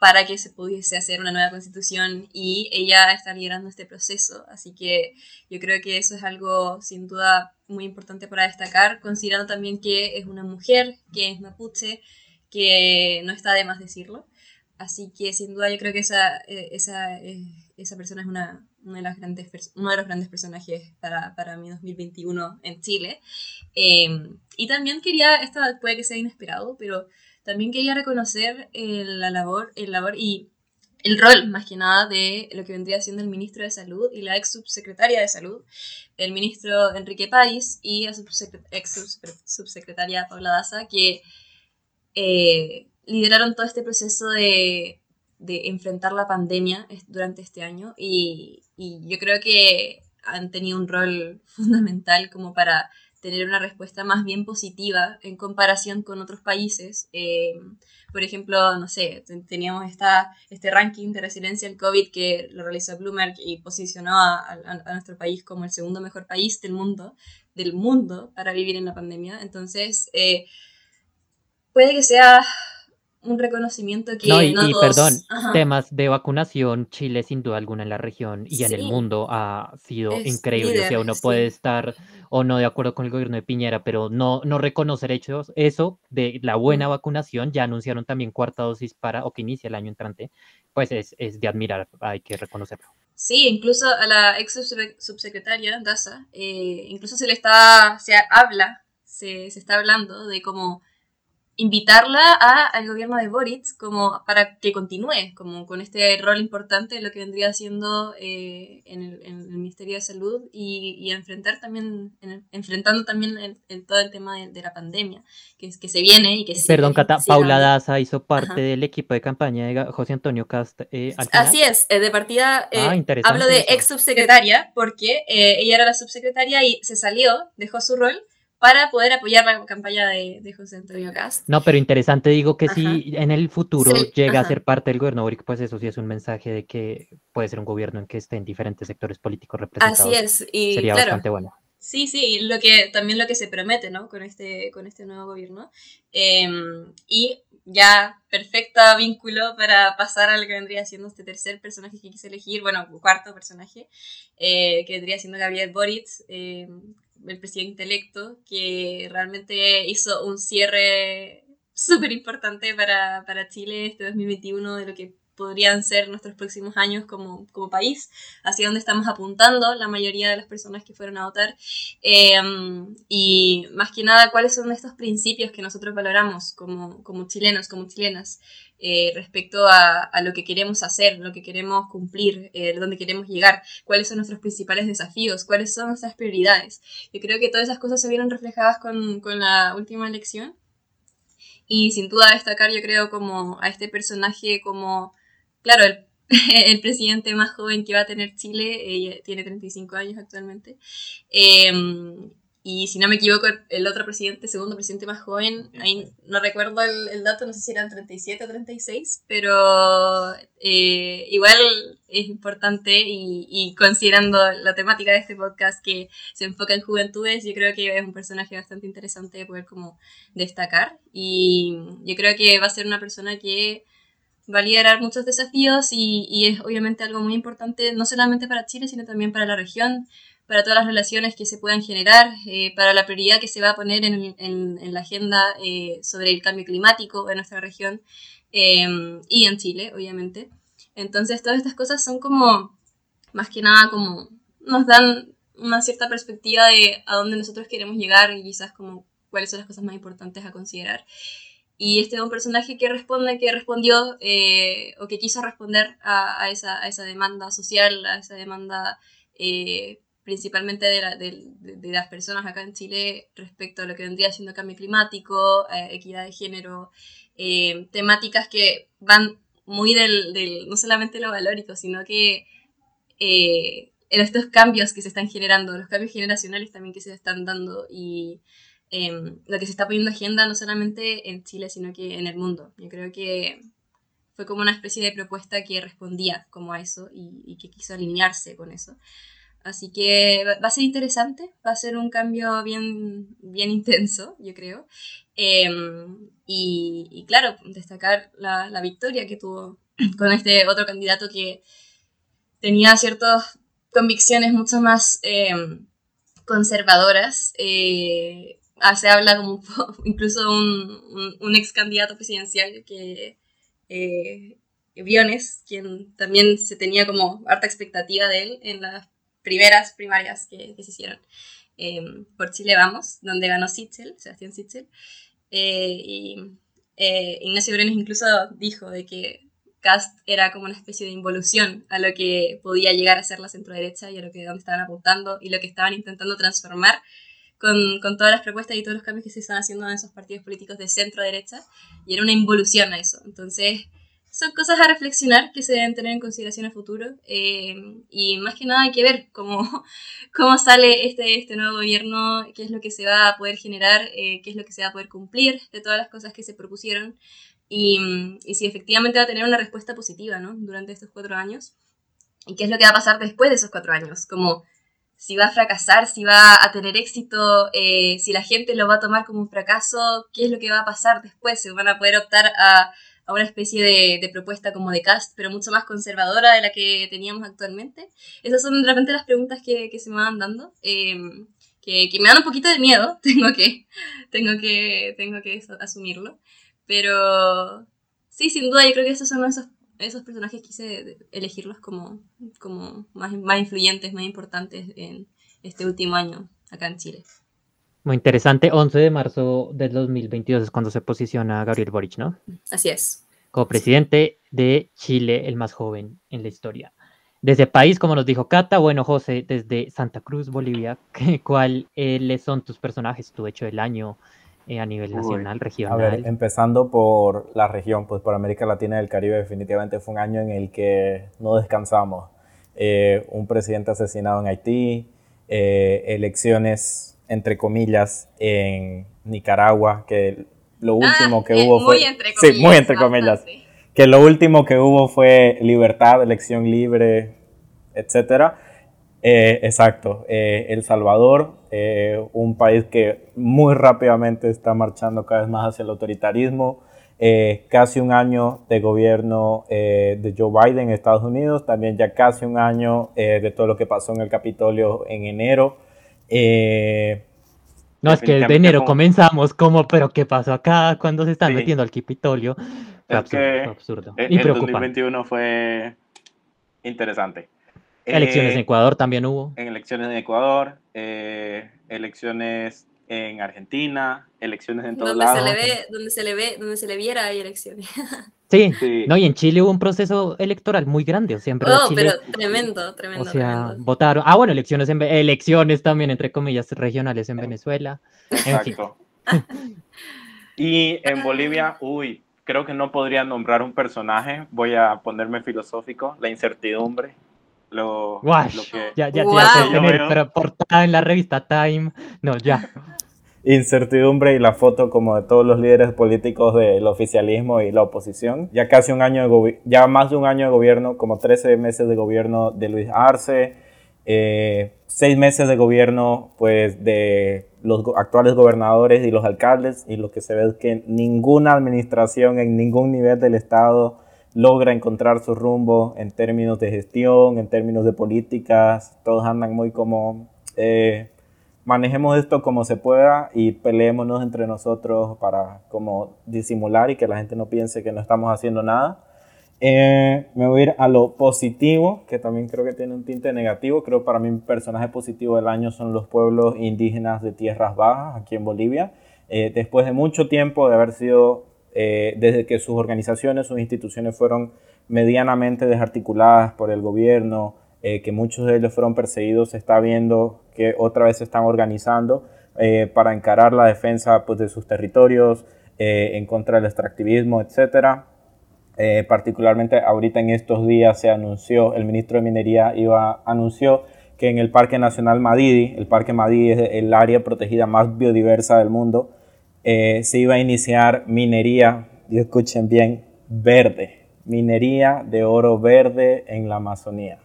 para que se pudiese hacer una nueva constitución y ella está liderando este proceso. Así que yo creo que eso es algo sin duda muy importante para destacar, considerando también que es una mujer, que es mapuche, que no está de más decirlo. Así que sin duda yo creo que esa, eh, esa, eh, esa persona es una, una, de las grandes, uno de los grandes personajes para, para mi 2021 en Chile. Em, y también quería, esto puede que sea inesperado, pero también quería reconocer la labor, el labor y el rol, más que nada, de lo que vendría siendo el ministro de Salud y la ex subsecretaria de Salud, el ministro Enrique Páez y la ex subsecretaria Paula Daza, que eh, lideraron todo este proceso de, de, enfrentar la pandemia durante este año y, y yo creo que han tenido un rol fundamental como para tener una respuesta más bien positiva en comparación con otros países. Eh, por ejemplo, no sé, teníamos esta, este ranking de resiliencia al COVID que lo realizó Bloomberg y posicionó a, nuestro país como el segundo mejor país del mundo, del mundo para vivir en la pandemia. Entonces, eh, puede que sea un reconocimiento que no, y, perdón, temas de vacunación, Chile sin duda alguna en la región y en el mundo ha sido increíble. o sea, uno puede estar o no de acuerdo con el gobierno de Piñera, pero no, no reconocer hechos, eso de la buena vacunación, ya anunciaron también cuarta dosis para, o que inicia el año entrante, pues es, es de admirar, hay que reconocerlo. Sí, incluso a la ex subsecretaria Daza, eh, incluso se le está, se habla, se, se está hablando de cómo invitarla a, al gobierno de Boric como para que continúe como con este rol importante de lo que vendría siendo eh, en, el, en, el, Ministerio de Salud y, y enfrentar también enfrentando también el, todo el tema de, la pandemia que, que se viene y que perdón Cata, Paula Daza hizo parte del equipo de campaña de José Antonio Cast eh, así es eh, de partida ah, hablo de ex subsecretaria porque ella era la subsecretaria y se salió dejó su rol para poder apoyar la campaña de, de José Antonio Cast. No, pero interesante, digo que si en el futuro llega a ser parte del gobierno Boric, pues eso sí es un mensaje de que puede ser un gobierno en que estén diferentes sectores políticos representados. Así es, y sería bastante bueno. Sí, sí, lo que, también lo que se promete, ¿no? Con este, con este nuevo gobierno. Em, y ya perfecto vínculo para pasar a lo que vendría siendo este tercer personaje que quise elegir, bueno, cuarto personaje, eh, que vendría siendo Gabriel Boric, eh, el presidente electo, que realmente hizo un cierre súper importante para, para Chile este 2021 de lo que podrían ser nuestros próximos años como, como, país, hacia donde estamos apuntando la mayoría de las personas que fueron a votar. Em, y más que nada, cuáles son estos principios que nosotros valoramos como, como chilenos, como chilenas. Eh, respecto a, lo que queremos hacer, lo que queremos cumplir, eh, dónde queremos llegar, cuáles son nuestros principales desafíos, cuáles son nuestras prioridades. Yo creo que todas esas cosas se vieron reflejadas con, con la última elección. Y sin duda destacar, yo creo, como a este personaje como, claro, el, el presidente más joven que va a tener Chile, tiene 35 años actualmente, eh, y si no me equivoco, el otro presidente, segundo presidente más joven, ahí no recuerdo el, dato, no sé si eran 37 o 36, pero eh, igual es importante y, y, considerando la temática de este podcast que se enfoca en juventudes, yo creo que es un personaje bastante interesante de poder como destacar. Y yo creo que va a ser una persona que va a liderar muchos desafíos y, y es obviamente algo muy importante, no solamente para Chile, sino también para la región, para todas las relaciones que se puedan generar, eh, para la prioridad que se va a poner en, en, la agenda eh, sobre el cambio climático en nuestra región em, y en Chile, obviamente. Entonces, todas estas cosas son como, más que nada, como nos dan una cierta perspectiva de a dónde nosotros queremos llegar y quizás como cuáles son las cosas más importantes a considerar. Y este es un personaje que responde, que respondió eh, o que quiso responder a, esa, a, esa, demanda social, a esa demanda eh, principalmente de, de, las personas acá en Chile respecto a lo que vendría siendo cambio climático, eh, equidad de género, temáticas que van muy del, no solamente lo valórico, sino que en estos cambios que se están generando, los cambios generacionales también que se están dando y em, lo que se está poniendo agenda no solamente en Chile, sino que en el mundo. Yo creo que fue como una especie de propuesta que respondía como a eso y, y que quiso alinearse con eso. Así que va a ser interesante, va a ser un cambio bien, bien intenso, yo creo. Em, y, y claro, destacar la, la victoria que tuvo con este otro candidato que tenía ciertas convicciones mucho más em, conservadoras. eh, se habla como incluso un, un, un ex candidato presidencial que eh, Briones, quien también se tenía como harta expectativa de él en las primeras primarias que, que se hicieron em, por Chile Vamos, donde ganó Sichel, Sebastián Sichel. Eh, y eh, Ignacio Briones incluso dijo de que Cast era como una especie de involución a lo que podía llegar a ser la centroderecha y a lo que donde estaban apuntando y lo que estaban intentando transformar con, con todas las propuestas y todos los cambios que se están haciendo en esos partidos políticos de centro derecha y era una involución a eso. Entonces, son cosas a reflexionar que se deben tener en consideración a futuro eh, y más que nada hay que ver cómo, cómo sale este, este nuevo gobierno, qué es lo que se va a poder generar, eh, qué es lo que se va a poder cumplir de todas las cosas que se propusieron y, y si efectivamente va a tener una respuesta positiva ¿no? durante estos cuatro años y qué es lo que va a pasar después de esos cuatro años, como si va a fracasar, si va a tener éxito, eh, si la gente lo va a tomar como un fracaso, qué es lo que va a pasar después, se van a poder optar a, a una especie de, de, propuesta como de cast, pero mucho más conservadora de la que teníamos actualmente. Esas son de repente las preguntas que, que se me van dando, eh, que, que, me dan un poquito de miedo, tengo que, tengo que, tengo que asumirlo, pero sí, sin duda yo creo que esos son esos esos personajes quise elegirlos como, como más, más influyentes, más importantes en este último año acá en Chile. Muy interesante. 11 de marzo del 2022 es cuando se posiciona Gabriel Boric, ¿no? Así es. Como presidente de Chile, el más joven en la historia. Desde país, como nos dijo Cata, bueno, José, desde Santa Cruz, Bolivia, ¿cuáles son tus personajes, tu hecho del año? Eh, a nivel nacional, Uy. regional. A ver, empezando por la región, pues por América Latina y el Caribe, definitivamente fue un año en el que no descansamos. Eh, un presidente asesinado en Haití, eh, elecciones, entre comillas, en Nicaragua, que lo último ah, que hubo muy fue... Entre comillas, sí, muy entre comillas. Bastante. Que lo último que hubo fue libertad, elección libre, etcétera. Eh, exacto, eh, El Salvador, eh, un país que muy rápidamente está marchando cada vez más hacia el autoritarismo, eh, casi un año de gobierno eh, de Joe Biden en Estados Unidos, también ya casi un año eh, de todo lo que pasó en el Capitolio en enero. Eh, no, es que de enero comenzamos como, pero ¿qué pasó acá cuando se están sí. metiendo al Capitolio? Fue absurdo, que absurdo. El, y el 2021 fue interesante. Elecciones eh, en Ecuador también hubo. En elecciones en Ecuador, eh, elecciones en Argentina, elecciones en todos donde lados. Se le ve, donde se le ve, donde se le viera hay elecciones. Sí, sí, no, y en Chile hubo un proceso electoral muy grande, siempre. Oh, Chile, pero tremendo, tremendo. O sea, tremendo. votaron. Ah, bueno, elecciones en elecciones también, entre comillas, regionales en Venezuela. Exacto. En fin. y en Bolivia, uy, creo que no podría nombrar un personaje, voy a ponerme filosófico, la incertidumbre. Lo, Wash, lo que, ya, ya, wow. ya tener, pero portada en la revista Time, no, ya. Incertidumbre y la foto como de todos los líderes políticos del oficialismo y la oposición. Ya casi un año de ya más de un año de gobierno, como 13 meses de gobierno de Luis Arce, eh, seis meses de gobierno pues de los actuales gobernadores y los alcaldes y lo que se ve es que ninguna administración en ningún nivel del estado logra encontrar su rumbo en términos de gestión, en términos de políticas, todos andan muy como eh, manejemos esto como se pueda y peleémonos entre nosotros para como disimular y que la gente no piense que no estamos haciendo nada. Eh, me voy a ir a lo positivo, que también creo que tiene un tinte negativo. Creo para mí un personaje positivo del año son los pueblos indígenas de tierras bajas aquí en Bolivia. Eh, después de mucho tiempo de haber sido, eh, desde que sus organizaciones, sus instituciones fueron medianamente desarticuladas por el gobierno, eh, que muchos de ellos fueron perseguidos, se está viendo que otra vez se están organizando eh, para encarar la defensa pues, de sus territorios, en contra del extractivismo. Eh, particularmente ahorita en estos días se anunció, el ministro de Minería iba, anunció que en el Parque Nacional Madidi, el Parque Madidi es el área protegida más biodiversa del mundo, eh, se iba a iniciar minería, y escuchen bien, verde, minería de oro verde en la Amazonía.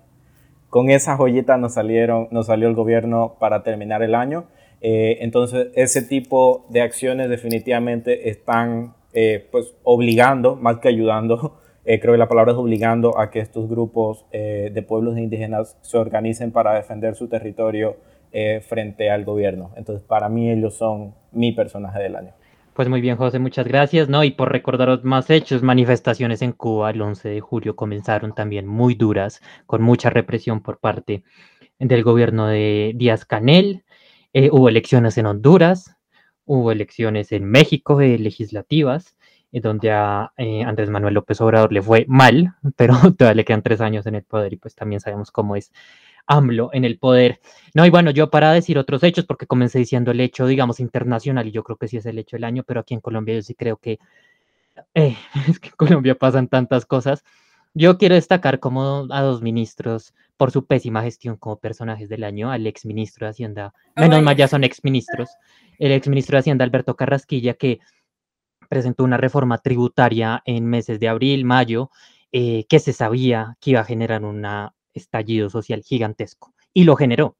Con esa joyita nos, salieron, nos salió el gobierno para terminar el año. Eh, entonces, ese tipo de acciones definitivamente están eh, pues, obligando, más que ayudando, creo que la palabra es obligando a que estos grupos de pueblos indígenas se organicen para defender su territorio frente al gobierno. Entonces, para mí ellos son mi personaje del año. Pues muy bien, José, muchas gracias, ¿no? Y por recordaros más hechos, manifestaciones en Cuba el 11 de julio comenzaron también muy duras, con mucha represión por parte del gobierno de Díaz Canel. Eh, hubo elecciones en Honduras, hubo elecciones en México eh, legislativas, eh, donde a Andrés Manuel López Obrador le fue mal, pero todavía le quedan tres años en el poder y pues también sabemos cómo es AMLO en el poder. No, y bueno, yo para decir otros hechos, porque comencé diciendo el hecho, digamos, internacional, y yo creo que sí es el hecho del año, pero aquí en Colombia yo sí creo que, eh, es que en Colombia pasan tantas cosas. Yo quiero destacar como a dos ministros por su pésima gestión como personajes del año, al ex ministro de Hacienda, menos mal ya son ex ministros, el ex ministro de Hacienda Alberto Carrasquilla, que presentó una reforma tributaria en meses de abril, mayo, eh, que se sabía que iba a generar una estallido social gigantesco y lo generó.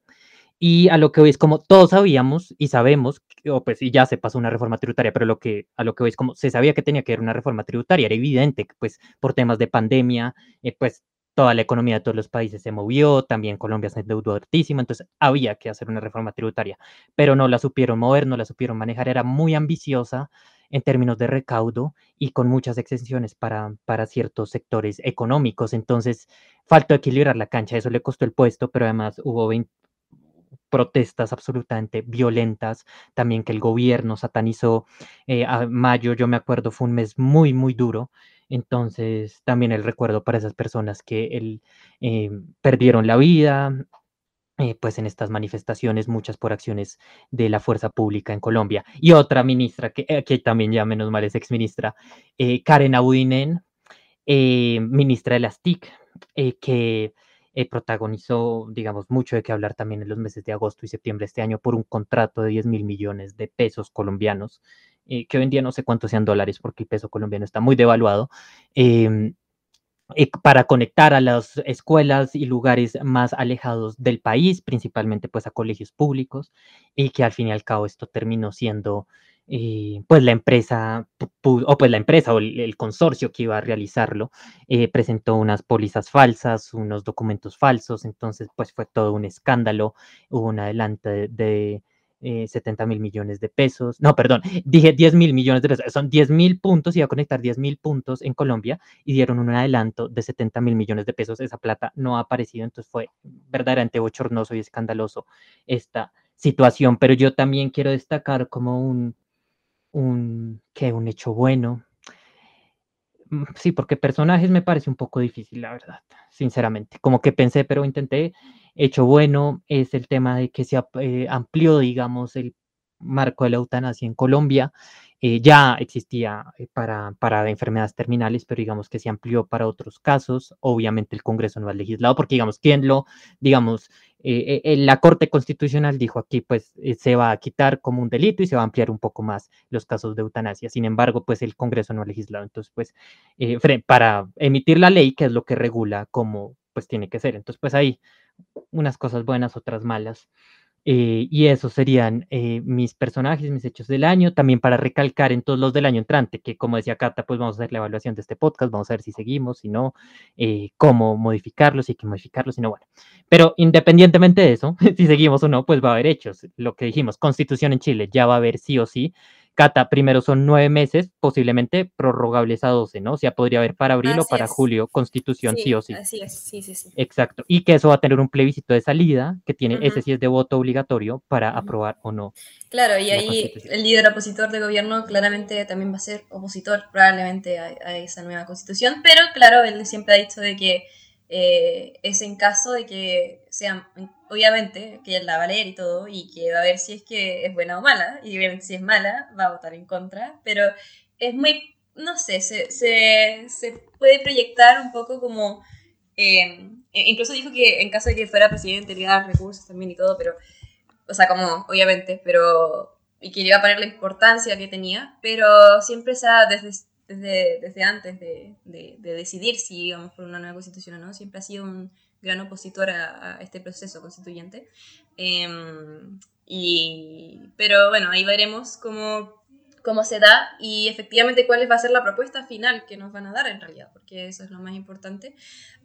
Y a lo que hoy es como todos sabíamos y sabemos, o pues y ya se pasó una reforma tributaria, pero lo que, a lo que hoy es como se sabía que tenía que haber una reforma tributaria, era evidente pues por temas de pandemia, eh, pues toda la economía de todos los países se movió, también Colombia se endeudó altísimo, entonces había que hacer una reforma tributaria, pero no la supieron mover, no la supieron manejar, era muy ambiciosa, en términos de recaudo y con muchas exenciones para, para ciertos sectores económicos. Entonces, faltó equilibrar la cancha, eso le costó el puesto, pero además hubo protestas absolutamente violentas, también que el gobierno satanizó. Eh, a mayo, yo me acuerdo, fue un mes muy, muy duro. Entonces, también el recuerdo para esas personas que eh, perdieron la vida, eh, pues en estas manifestaciones, muchas por acciones de la fuerza pública en Colombia. Y otra ministra, que, eh, también ya menos mal es ex ministra, eh, Karen Abudinen, ministra de las TIC, que protagonizó, digamos, mucho de qué hablar también en los meses de agosto y septiembre de este año por un contrato de 10 mil millones de pesos colombianos, que hoy en día no sé cuántos sean dólares porque el peso colombiano está muy devaluado em, eh, para conectar a las escuelas y lugares más alejados del país, principalmente pues a colegios públicos, y que al fin y al cabo esto terminó siendo eh, pues la empresa, o pues la empresa o el, consorcio que iba a realizarlo, eh, presentó unas pólizas falsas, unos documentos falsos, entonces pues fue todo un escándalo, hubo un adelante de 70 eh, mil millones de pesos. No, perdón, dije 10 mil millones de pesos. Son 10 mil puntos, iba a conectar 10 mil puntos en Colombia y dieron un adelanto de 70 mil millones de pesos. Esa plata no ha aparecido, entonces fue verdaderamente bochornoso y escandaloso esta situación. Pero yo también quiero destacar como un, un, que un hecho bueno. Sí, porque personajes me parece un poco difícil, la verdad, sinceramente. Como que pensé, pero intenté hecho bueno es el tema de que se eh, amplió, digamos, el marco de la eutanasia en Colombia. Eh, ya existía eh, para, para enfermedades terminales, pero digamos que se amplió para otros casos. Obviamente el Congreso no ha legislado, porque digamos, ¿quién lo, digamos, la Corte Constitucional dijo aquí, pues se va a quitar como un delito y se va a ampliar un poco más los casos de eutanasia. Sin embargo, pues el Congreso no ha legislado. Entonces, pues, para emitir la ley, que es lo que regula cómo pues tiene que ser. Entonces, pues ahí unas cosas buenas, otras malas. Eh, y esos serían eh, mis personajes, mis hechos del año, también para recalcar en todos los del año entrante, que como decía Cata, pues vamos a hacer la evaluación de este podcast, vamos a ver si seguimos, si no, eh, cómo modificarlos, si hay que modificarlos, si no, bueno. Pero independientemente de eso, si seguimos o no, pues va a haber hechos. Lo que dijimos, constitución en Chile, ya va a haber sí o sí Cata, primero son nueve meses, posiblemente prorrogables a doce, ¿no? O sea, podría haber para abril o para julio constitución sí, o sí. Así es, sí, sí, sí. Exacto. Y que eso va a tener un plebiscito de salida, que tiene, ese sí es de voto obligatorio para aprobar o no. Claro, y ahí el líder opositor de gobierno claramente también va a ser opositor probablemente a, a esa nueva constitución, pero claro, él siempre ha dicho de que eh, es en caso de que sean, obviamente, que él la va a leer y todo, y que va a ver si es que es buena o mala, y obviamente si es mala, va a votar en contra, pero es muy, no sé, se, se, se puede proyectar un poco como, eh, e incluso dijo que en caso de que fuera presidente le iba a dar recursos también y todo, pero, o sea, como, obviamente, pero, y que iba a poner la importancia que tenía, pero siempre se ha, desde desde, desde antes de, de, decidir si íbamos por una nueva constitución o no, siempre ha sido un gran opositor a, este proceso constituyente. Em, y, pero bueno, ahí veremos cómo cómo se da y efectivamente cuál va a ser la propuesta final que nos van a dar en realidad, porque eso es lo más importante.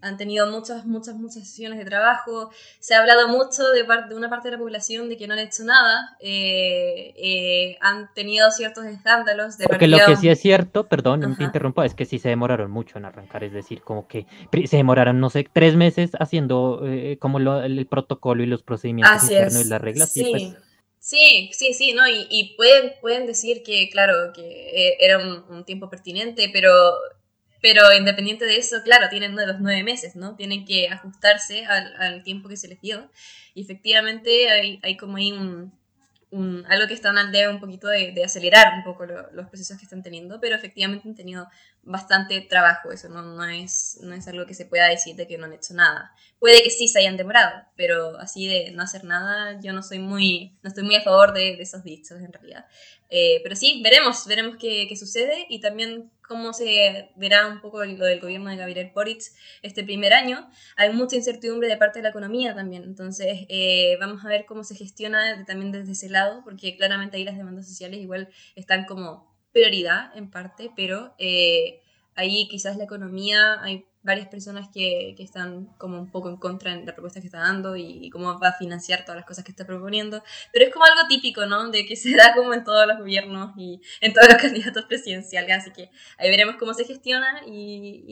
Han tenido muchas, muchas, muchas sesiones de trabajo, se ha hablado mucho de, parte, de una parte de la población de que no han hecho nada, eh, eh, han tenido ciertos escándalos. De porque lo que sí es cierto, perdón, no te interrumpo, es que sí se demoraron mucho en arrancar, es decir, como que se demoraron, no sé, tres meses haciendo eh, como el, protocolo y los procedimientos internos y las reglas. Sí, pues, Sí, sí, sí, ¿no? Y, y pueden, pueden decir que, claro, que eh, era un, tiempo pertinente, pero, pero independiente de eso, claro, tienen los nueve meses, ¿no? Tienen que ajustarse al, al tiempo que se les dio. Y efectivamente hay, hay como ahí un, algo que está en aldea un poquito de, de acelerar un poco los procesos que están teniendo, pero efectivamente han tenido bastante trabajo, eso no, no, es, no es algo que se pueda decir de que no han hecho nada. Puede que sí se hayan demorado, pero así de no hacer nada, yo no soy muy, no estoy muy a favor de, de esos dichos en realidad. Eh, pero sí, veremos, veremos qué, qué, sucede y también cómo se verá un poco lo del gobierno de Gabriel Boric este primer año. Hay mucha incertidumbre de parte de la economía también, entonces eh, vamos a ver cómo se gestiona también desde ese lado, porque claramente ahí las demandas sociales igual están como prioridad en parte, pero eh, ahí quizás la economía, hay varias personas que, que, están como un poco en contra de la propuesta que está dando y, cómo va a financiar todas las cosas que está proponiendo. Pero es como algo típico, ¿no? De que se da como en todos los gobiernos y en todos los candidatos presidenciales. Así que ahí veremos cómo se gestiona y,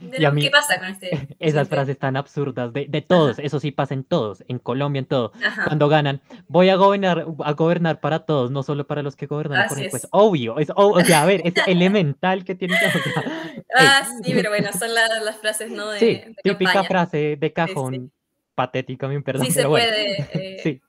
y veremos qué pasa con este. Esas frases tan absurdas de, de todos, eso sí pasa en todos, en Colombia, en todo. Cuando ganan, voy a gobernar, a gobernar para todos, no solo para los que gobernan. pues obvio, es, o sea, a ver, es elemental que tiene que. Ah, sí, pero bueno, son las frases, ¿no? De, sí, típica frase de cajón, patética, mi perdón. Sí, se puede. Eh. Sí.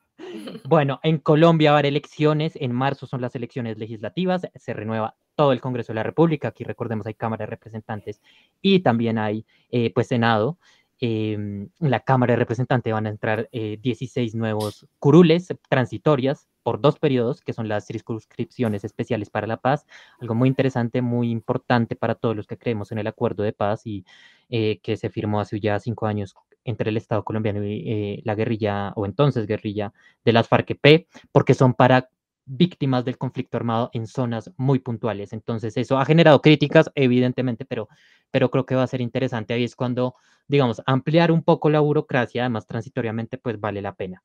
Bueno, en Colombia va a haber elecciones, en marzo son las elecciones legislativas, se renueva todo el Congreso de la República, aquí recordemos hay Cámara de Representantes y también hay eh, pues Senado. Em, la Cámara de Representantes van a entrar 16 eh, nuevos curules transitorias por dos periodos, que son las circunscripciones especiales para la paz, algo muy interesante, muy importante para todos los que creemos en el acuerdo de paz y eh, que se firmó hace ya cinco años entre el Estado colombiano y eh, la guerrilla, o entonces guerrilla, de las FARC-EP, porque son para víctimas del conflicto armado en zonas muy puntuales. Entonces, eso ha generado críticas, evidentemente, pero, pero creo que va a ser interesante. Ahí es cuando, digamos, ampliar un poco la burocracia, además transitoriamente, pues vale la pena.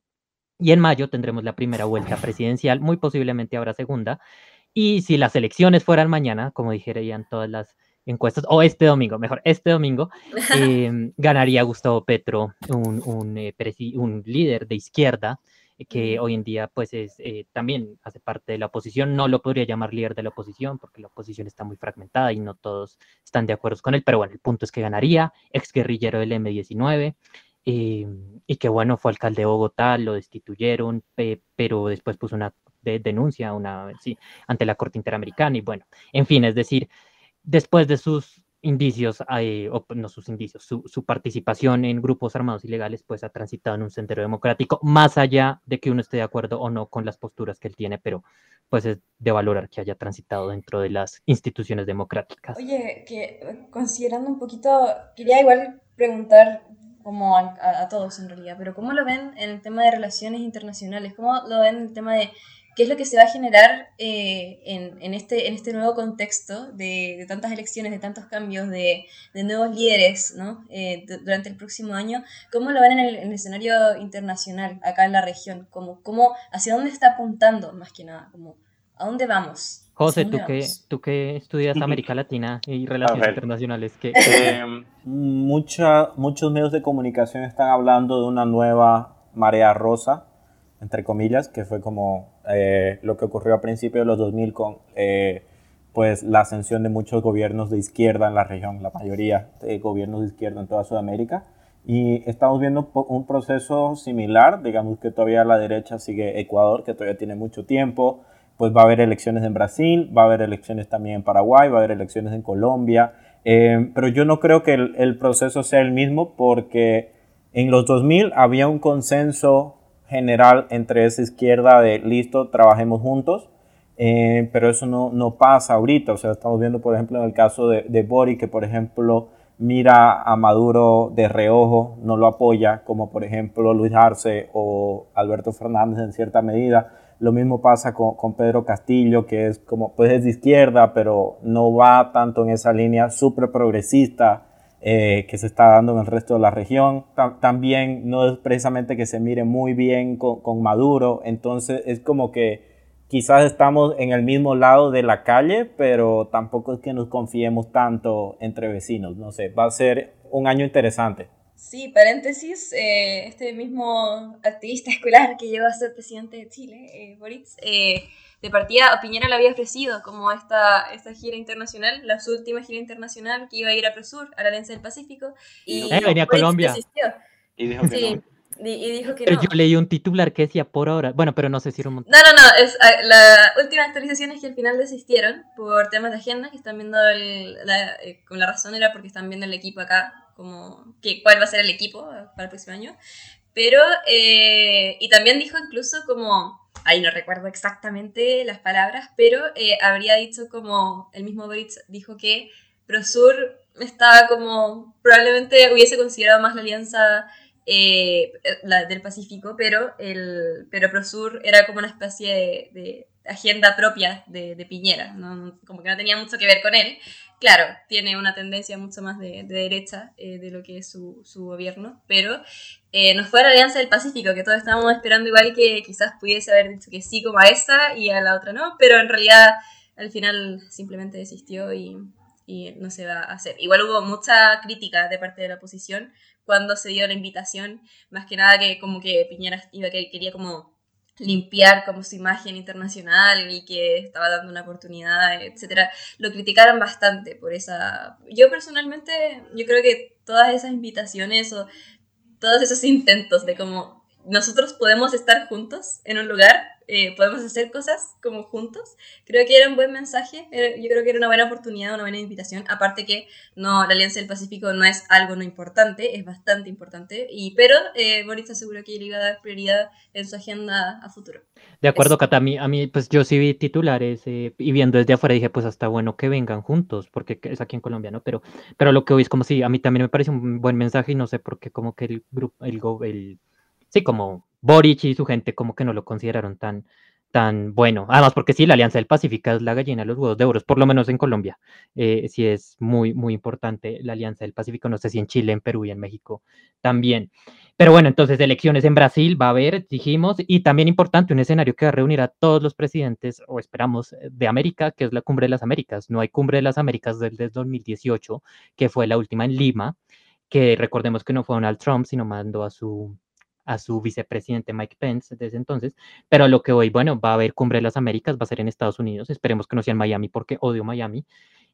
Y en mayo tendremos la primera vuelta presidencial, muy posiblemente habrá segunda. Y si las elecciones fueran mañana, como dijeran todas las encuestas, o este domingo, mejor, este domingo, em, ganaría Gustavo Petro, un, un, eh, un, líder de izquierda, que hoy en día pues es, eh, también hace parte de la oposición. No lo podría llamar líder de la oposición porque la oposición está muy fragmentada y no todos están de acuerdo con él, pero bueno, el punto es que ganaría, ex guerrillero del M19, Em, y que bueno, fue alcalde de Bogotá, lo destituyeron, pero después puso una denuncia una, sí, ante la Corte Interamericana y bueno, en fin, es decir, después de sus indicios, eh, o no sus indicios, su, participación en grupos armados ilegales, pues ha transitado en un sendero democrático, más allá de que uno esté de acuerdo o no con las posturas que él tiene, pero pues es de valorar que haya transitado dentro de las instituciones democráticas. Oye, que considerando un poquito, quería igual preguntar como a, todos en realidad, pero ¿cómo lo ven en el tema de relaciones internacionales? ¿Cómo lo ven en el tema de qué es lo que se va a generar eh, en, en, este, en este nuevo contexto de, de tantas elecciones, de tantos cambios, de, de nuevos líderes ¿no? Eh, durante el próximo año? ¿Cómo lo ven en el, en el, escenario internacional acá en la región? ¿Cómo, cómo, ¿Hacia dónde está apuntando más que nada? Como, ¿A dónde vamos? José, tú que, tú que estudias América Latina y relaciones internacionales, ¿qué? Eh, mucha, muchos medios de comunicación están hablando de una nueva marea rosa, entre comillas, que fue como eh, lo que ocurrió a principios de los 2000 con eh, pues la ascensión de muchos gobiernos de izquierda en la región, la mayoría de gobiernos de izquierda en toda Sudamérica. Y estamos viendo un proceso similar, digamos que todavía la derecha sigue Ecuador, que todavía tiene mucho tiempo pues va a haber elecciones en Brasil, va a haber elecciones también en Paraguay, va a haber elecciones en Colombia, eh, pero yo no creo que el, proceso sea el mismo porque en los 2000 había un consenso general entre esa izquierda de listo, trabajemos juntos eh, pero eso no, no, pasa ahorita. O sea, estamos viendo, por ejemplo, en el caso de, Bori, que por ejemplo mira a Maduro de reojo, no lo apoya, como por ejemplo Luis Arce o Alberto Fernández en cierta medida. Lo mismo pasa con, con, Pedro Castillo, que es como, pues es de izquierda, pero no va tanto en esa línea súper progresista eh, que se está dando en el resto de la región. también no es precisamente que se mire muy bien con, Maduro, entonces es como que quizás estamos en el mismo lado de la calle, pero tampoco es que nos confiemos tanto entre vecinos. No sé, va a ser un año interesante. Sí, paréntesis, eh, este mismo activista escolar que llegó a ser presidente de Chile, eh, eh, de partida Piñera le había ofrecido como esta, esta gira internacional, la su última gira internacional que iba a ir a Prosur, a la Alianza del Pacífico. Y venía a Colombia. Y dijo que no. Y, dijo que pero no. yo leí un titular que decía por ahora. Bueno, pero no sé si era un No, no, no. Es, la última actualización es que al final desistieron por temas de agenda, que están viendo el, la, eh, con la razón era porque están viendo el equipo acá, como que, cuál va a ser el equipo para el próximo año. Pero, eh, y también dijo incluso como, ahí no recuerdo exactamente las palabras, pero eh, habría dicho como, el mismo Boric dijo que Prosur estaba como, probablemente hubiese considerado más la alianza eh, del Pacífico, pero, el, pero Prosur era como una especie de, agenda propia de, Piñera, como que no tenía mucho que ver con él. Claro, tiene una tendencia mucho más de, derecha eh, de lo que es su, su gobierno, pero eh, nos fue a la Alianza del Pacífico, que todos estábamos esperando igual que quizás pudiese haber dicho que sí como a esa y a la otra no, pero en realidad al final simplemente desistió y, y no se va a hacer. Igual hubo mucha crítica de parte de la oposición cuando se dio la invitación, más que nada que como que Piñera iba que quería como limpiar como su imagen internacional y que estaba dando una oportunidad, etcétera, lo criticaron bastante por esa. Yo personalmente, yo creo que todas esas invitaciones o todos esos intentos de como nosotros podemos estar juntos en un lugar eh, podemos hacer cosas como juntos. Creo que era un buen mensaje, yo creo que era una buena oportunidad, una buena invitación. Aparte que no, la Alianza del Pacífico no es algo no importante, es bastante importante, y, pero eh, Boris aseguró que le iba a dar prioridad en su agenda a futuro. De acuerdo, Cata, a mí, a mí, pues yo sí vi titulares eh, y viendo desde afuera dije, pues hasta bueno que vengan juntos, porque es aquí en Colombia, ¿no? Pero, pero lo que hoy es como si, a mí también me parece un buen mensaje y no sé por qué como que el grupo, el, el sí, como Boric y su gente como que no lo consideraron tan, tan bueno. Además, porque sí, la Alianza del Pacífico es la gallina de los huevos de oro, por lo menos en Colombia. Eh, sí es muy, muy importante la Alianza del Pacífico. No sé si en Chile, en Perú y en México también. Pero bueno, entonces elecciones en Brasil va a haber, dijimos, y también importante, un escenario que va a reunir a todos los presidentes, o esperamos, de América, que es la Cumbre de las Américas. No hay Cumbre de las Américas desde 2018, que fue la última en Lima, que recordemos que no fue Donald Trump, sino mandó a su a su vicepresidente Mike Pence desde entonces, pero lo que hoy, bueno, va a haber Cumbre de las Américas, va a ser en Estados Unidos, esperemos que no sea en Miami porque odio Miami.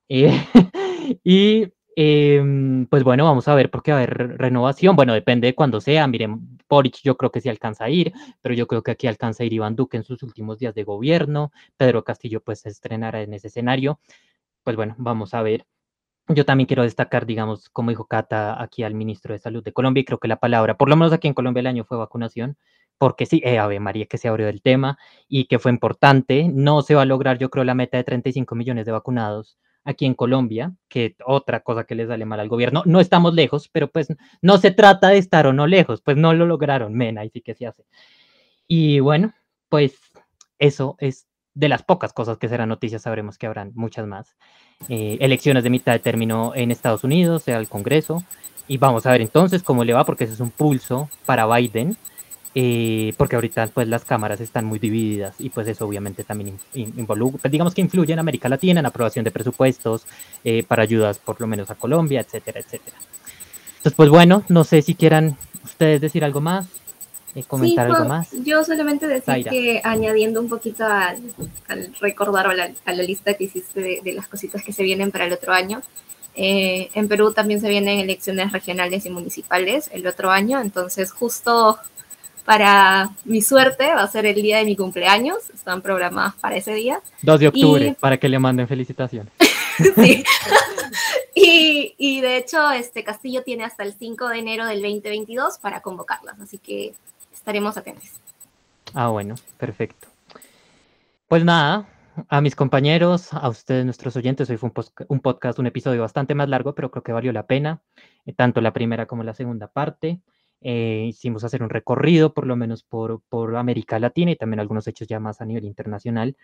Eh, y em, pues bueno, vamos a ver porque va a haber renovación, bueno, depende de cuándo sea, miren, Boric yo creo que sí alcanza a ir, pero yo creo que aquí alcanza a ir Iván Duque en sus últimos días de gobierno, Pedro Castillo pues se estrenará en ese escenario, pues bueno, vamos a ver. Yo también quiero destacar, digamos, como dijo Cata aquí al ministro de Salud de Colombia, y creo que la palabra, por lo menos aquí en Colombia el año fue vacunación, porque sí, eh, Ave María que se abrió del tema y que fue importante. No se va a lograr, yo creo, la meta de 35 millones de vacunados aquí en Colombia, que otra cosa que les sale mal al gobierno. No estamos lejos, pero pues no se trata de estar o no lejos, pues no lo lograron, mena, y sí que se hace. Y bueno, pues eso es de las pocas cosas que serán noticias, sabremos que habrán muchas más. Eh, elecciones de mitad de término en Estados Unidos, sea el Congreso, y vamos a ver entonces cómo le va, porque ese es un pulso para Biden, eh, porque ahorita pues las cámaras están muy divididas y pues eso obviamente también involucra, pues, digamos que influye en América Latina en aprobación de presupuestos eh, para ayudas por lo menos a Colombia, etcétera, etcétera. Entonces pues bueno, no sé si quieran ustedes decir algo más comentar algo más? Yo solamente decir que añadiendo un poquito al, recordar a la, lista que hiciste de, las cositas que se vienen para el otro año, eh, en Perú también se vienen elecciones regionales y municipales el otro año, entonces justo para mi suerte va a ser el día de mi cumpleaños, están programadas para ese día. 2 de octubre, para que le manden felicitaciones. sí. y, y, de hecho, este Castillo tiene hasta el 5 de enero del 2022 para convocarlas, así que estaremos atentos. Ah, bueno, perfecto. Pues nada, a mis compañeros, a ustedes, nuestros oyentes. Hoy fue un, podcast, un episodio bastante más largo, pero creo que valió la pena, eh, tanto la primera como la segunda parte. Eh, hicimos hacer un recorrido, por lo menos por, por América Latina y también algunos hechos ya más a nivel internacional,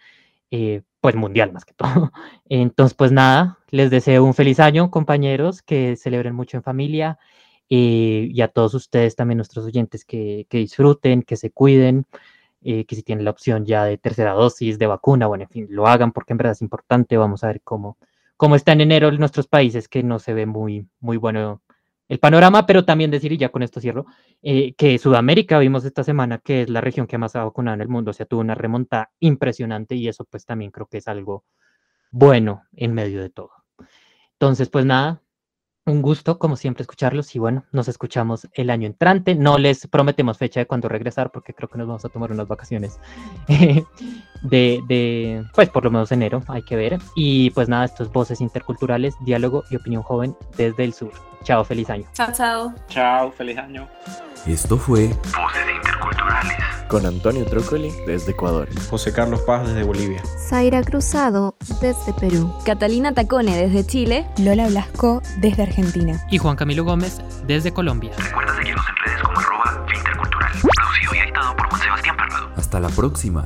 eh, pues mundial más que todo. Entonces, pues nada, les deseo un feliz año, compañeros, que celebren mucho en familia eh, y a todos ustedes, también nuestros oyentes, que, que disfruten, que se cuiden, eh, que si tienen la opción ya de tercera dosis, de vacuna, bueno, en fin, lo hagan porque en verdad es importante. Vamos a ver cómo, cómo está en enero en nuestros países, que no se ve muy, muy bueno el panorama, pero también decir, y ya con esto cierro, eh, que Sudamérica vimos esta semana que es la región que más ha vacunado en el mundo, o sea, tuvo una remonta impresionante y eso pues también creo que es algo bueno en medio de todo. Entonces, pues nada, un gusto como siempre escucharlos y bueno, nos escuchamos el año entrante. No les prometemos fecha de cuándo regresar porque creo que nos vamos a tomar unas vacaciones de, de, pues por lo menos enero, hay que ver. Y pues nada, estos voces interculturales, diálogo y opinión joven desde el sur. Chao, feliz año. Chao, chao. Chao, feliz año. Esto fue Voces interculturales. Con Antonio Trócoli desde Ecuador. José Carlos Paz desde Bolivia. Zaira Cruzado desde Perú. Catalina Tacone desde Chile. Lola Blasco desde Argentina. Y Juan Camilo Gómez desde Colombia. Recuerda seguirnos en redes como arroba Fintercultural. Producido y editado por Juan Sebastián Parrado. Hasta la próxima.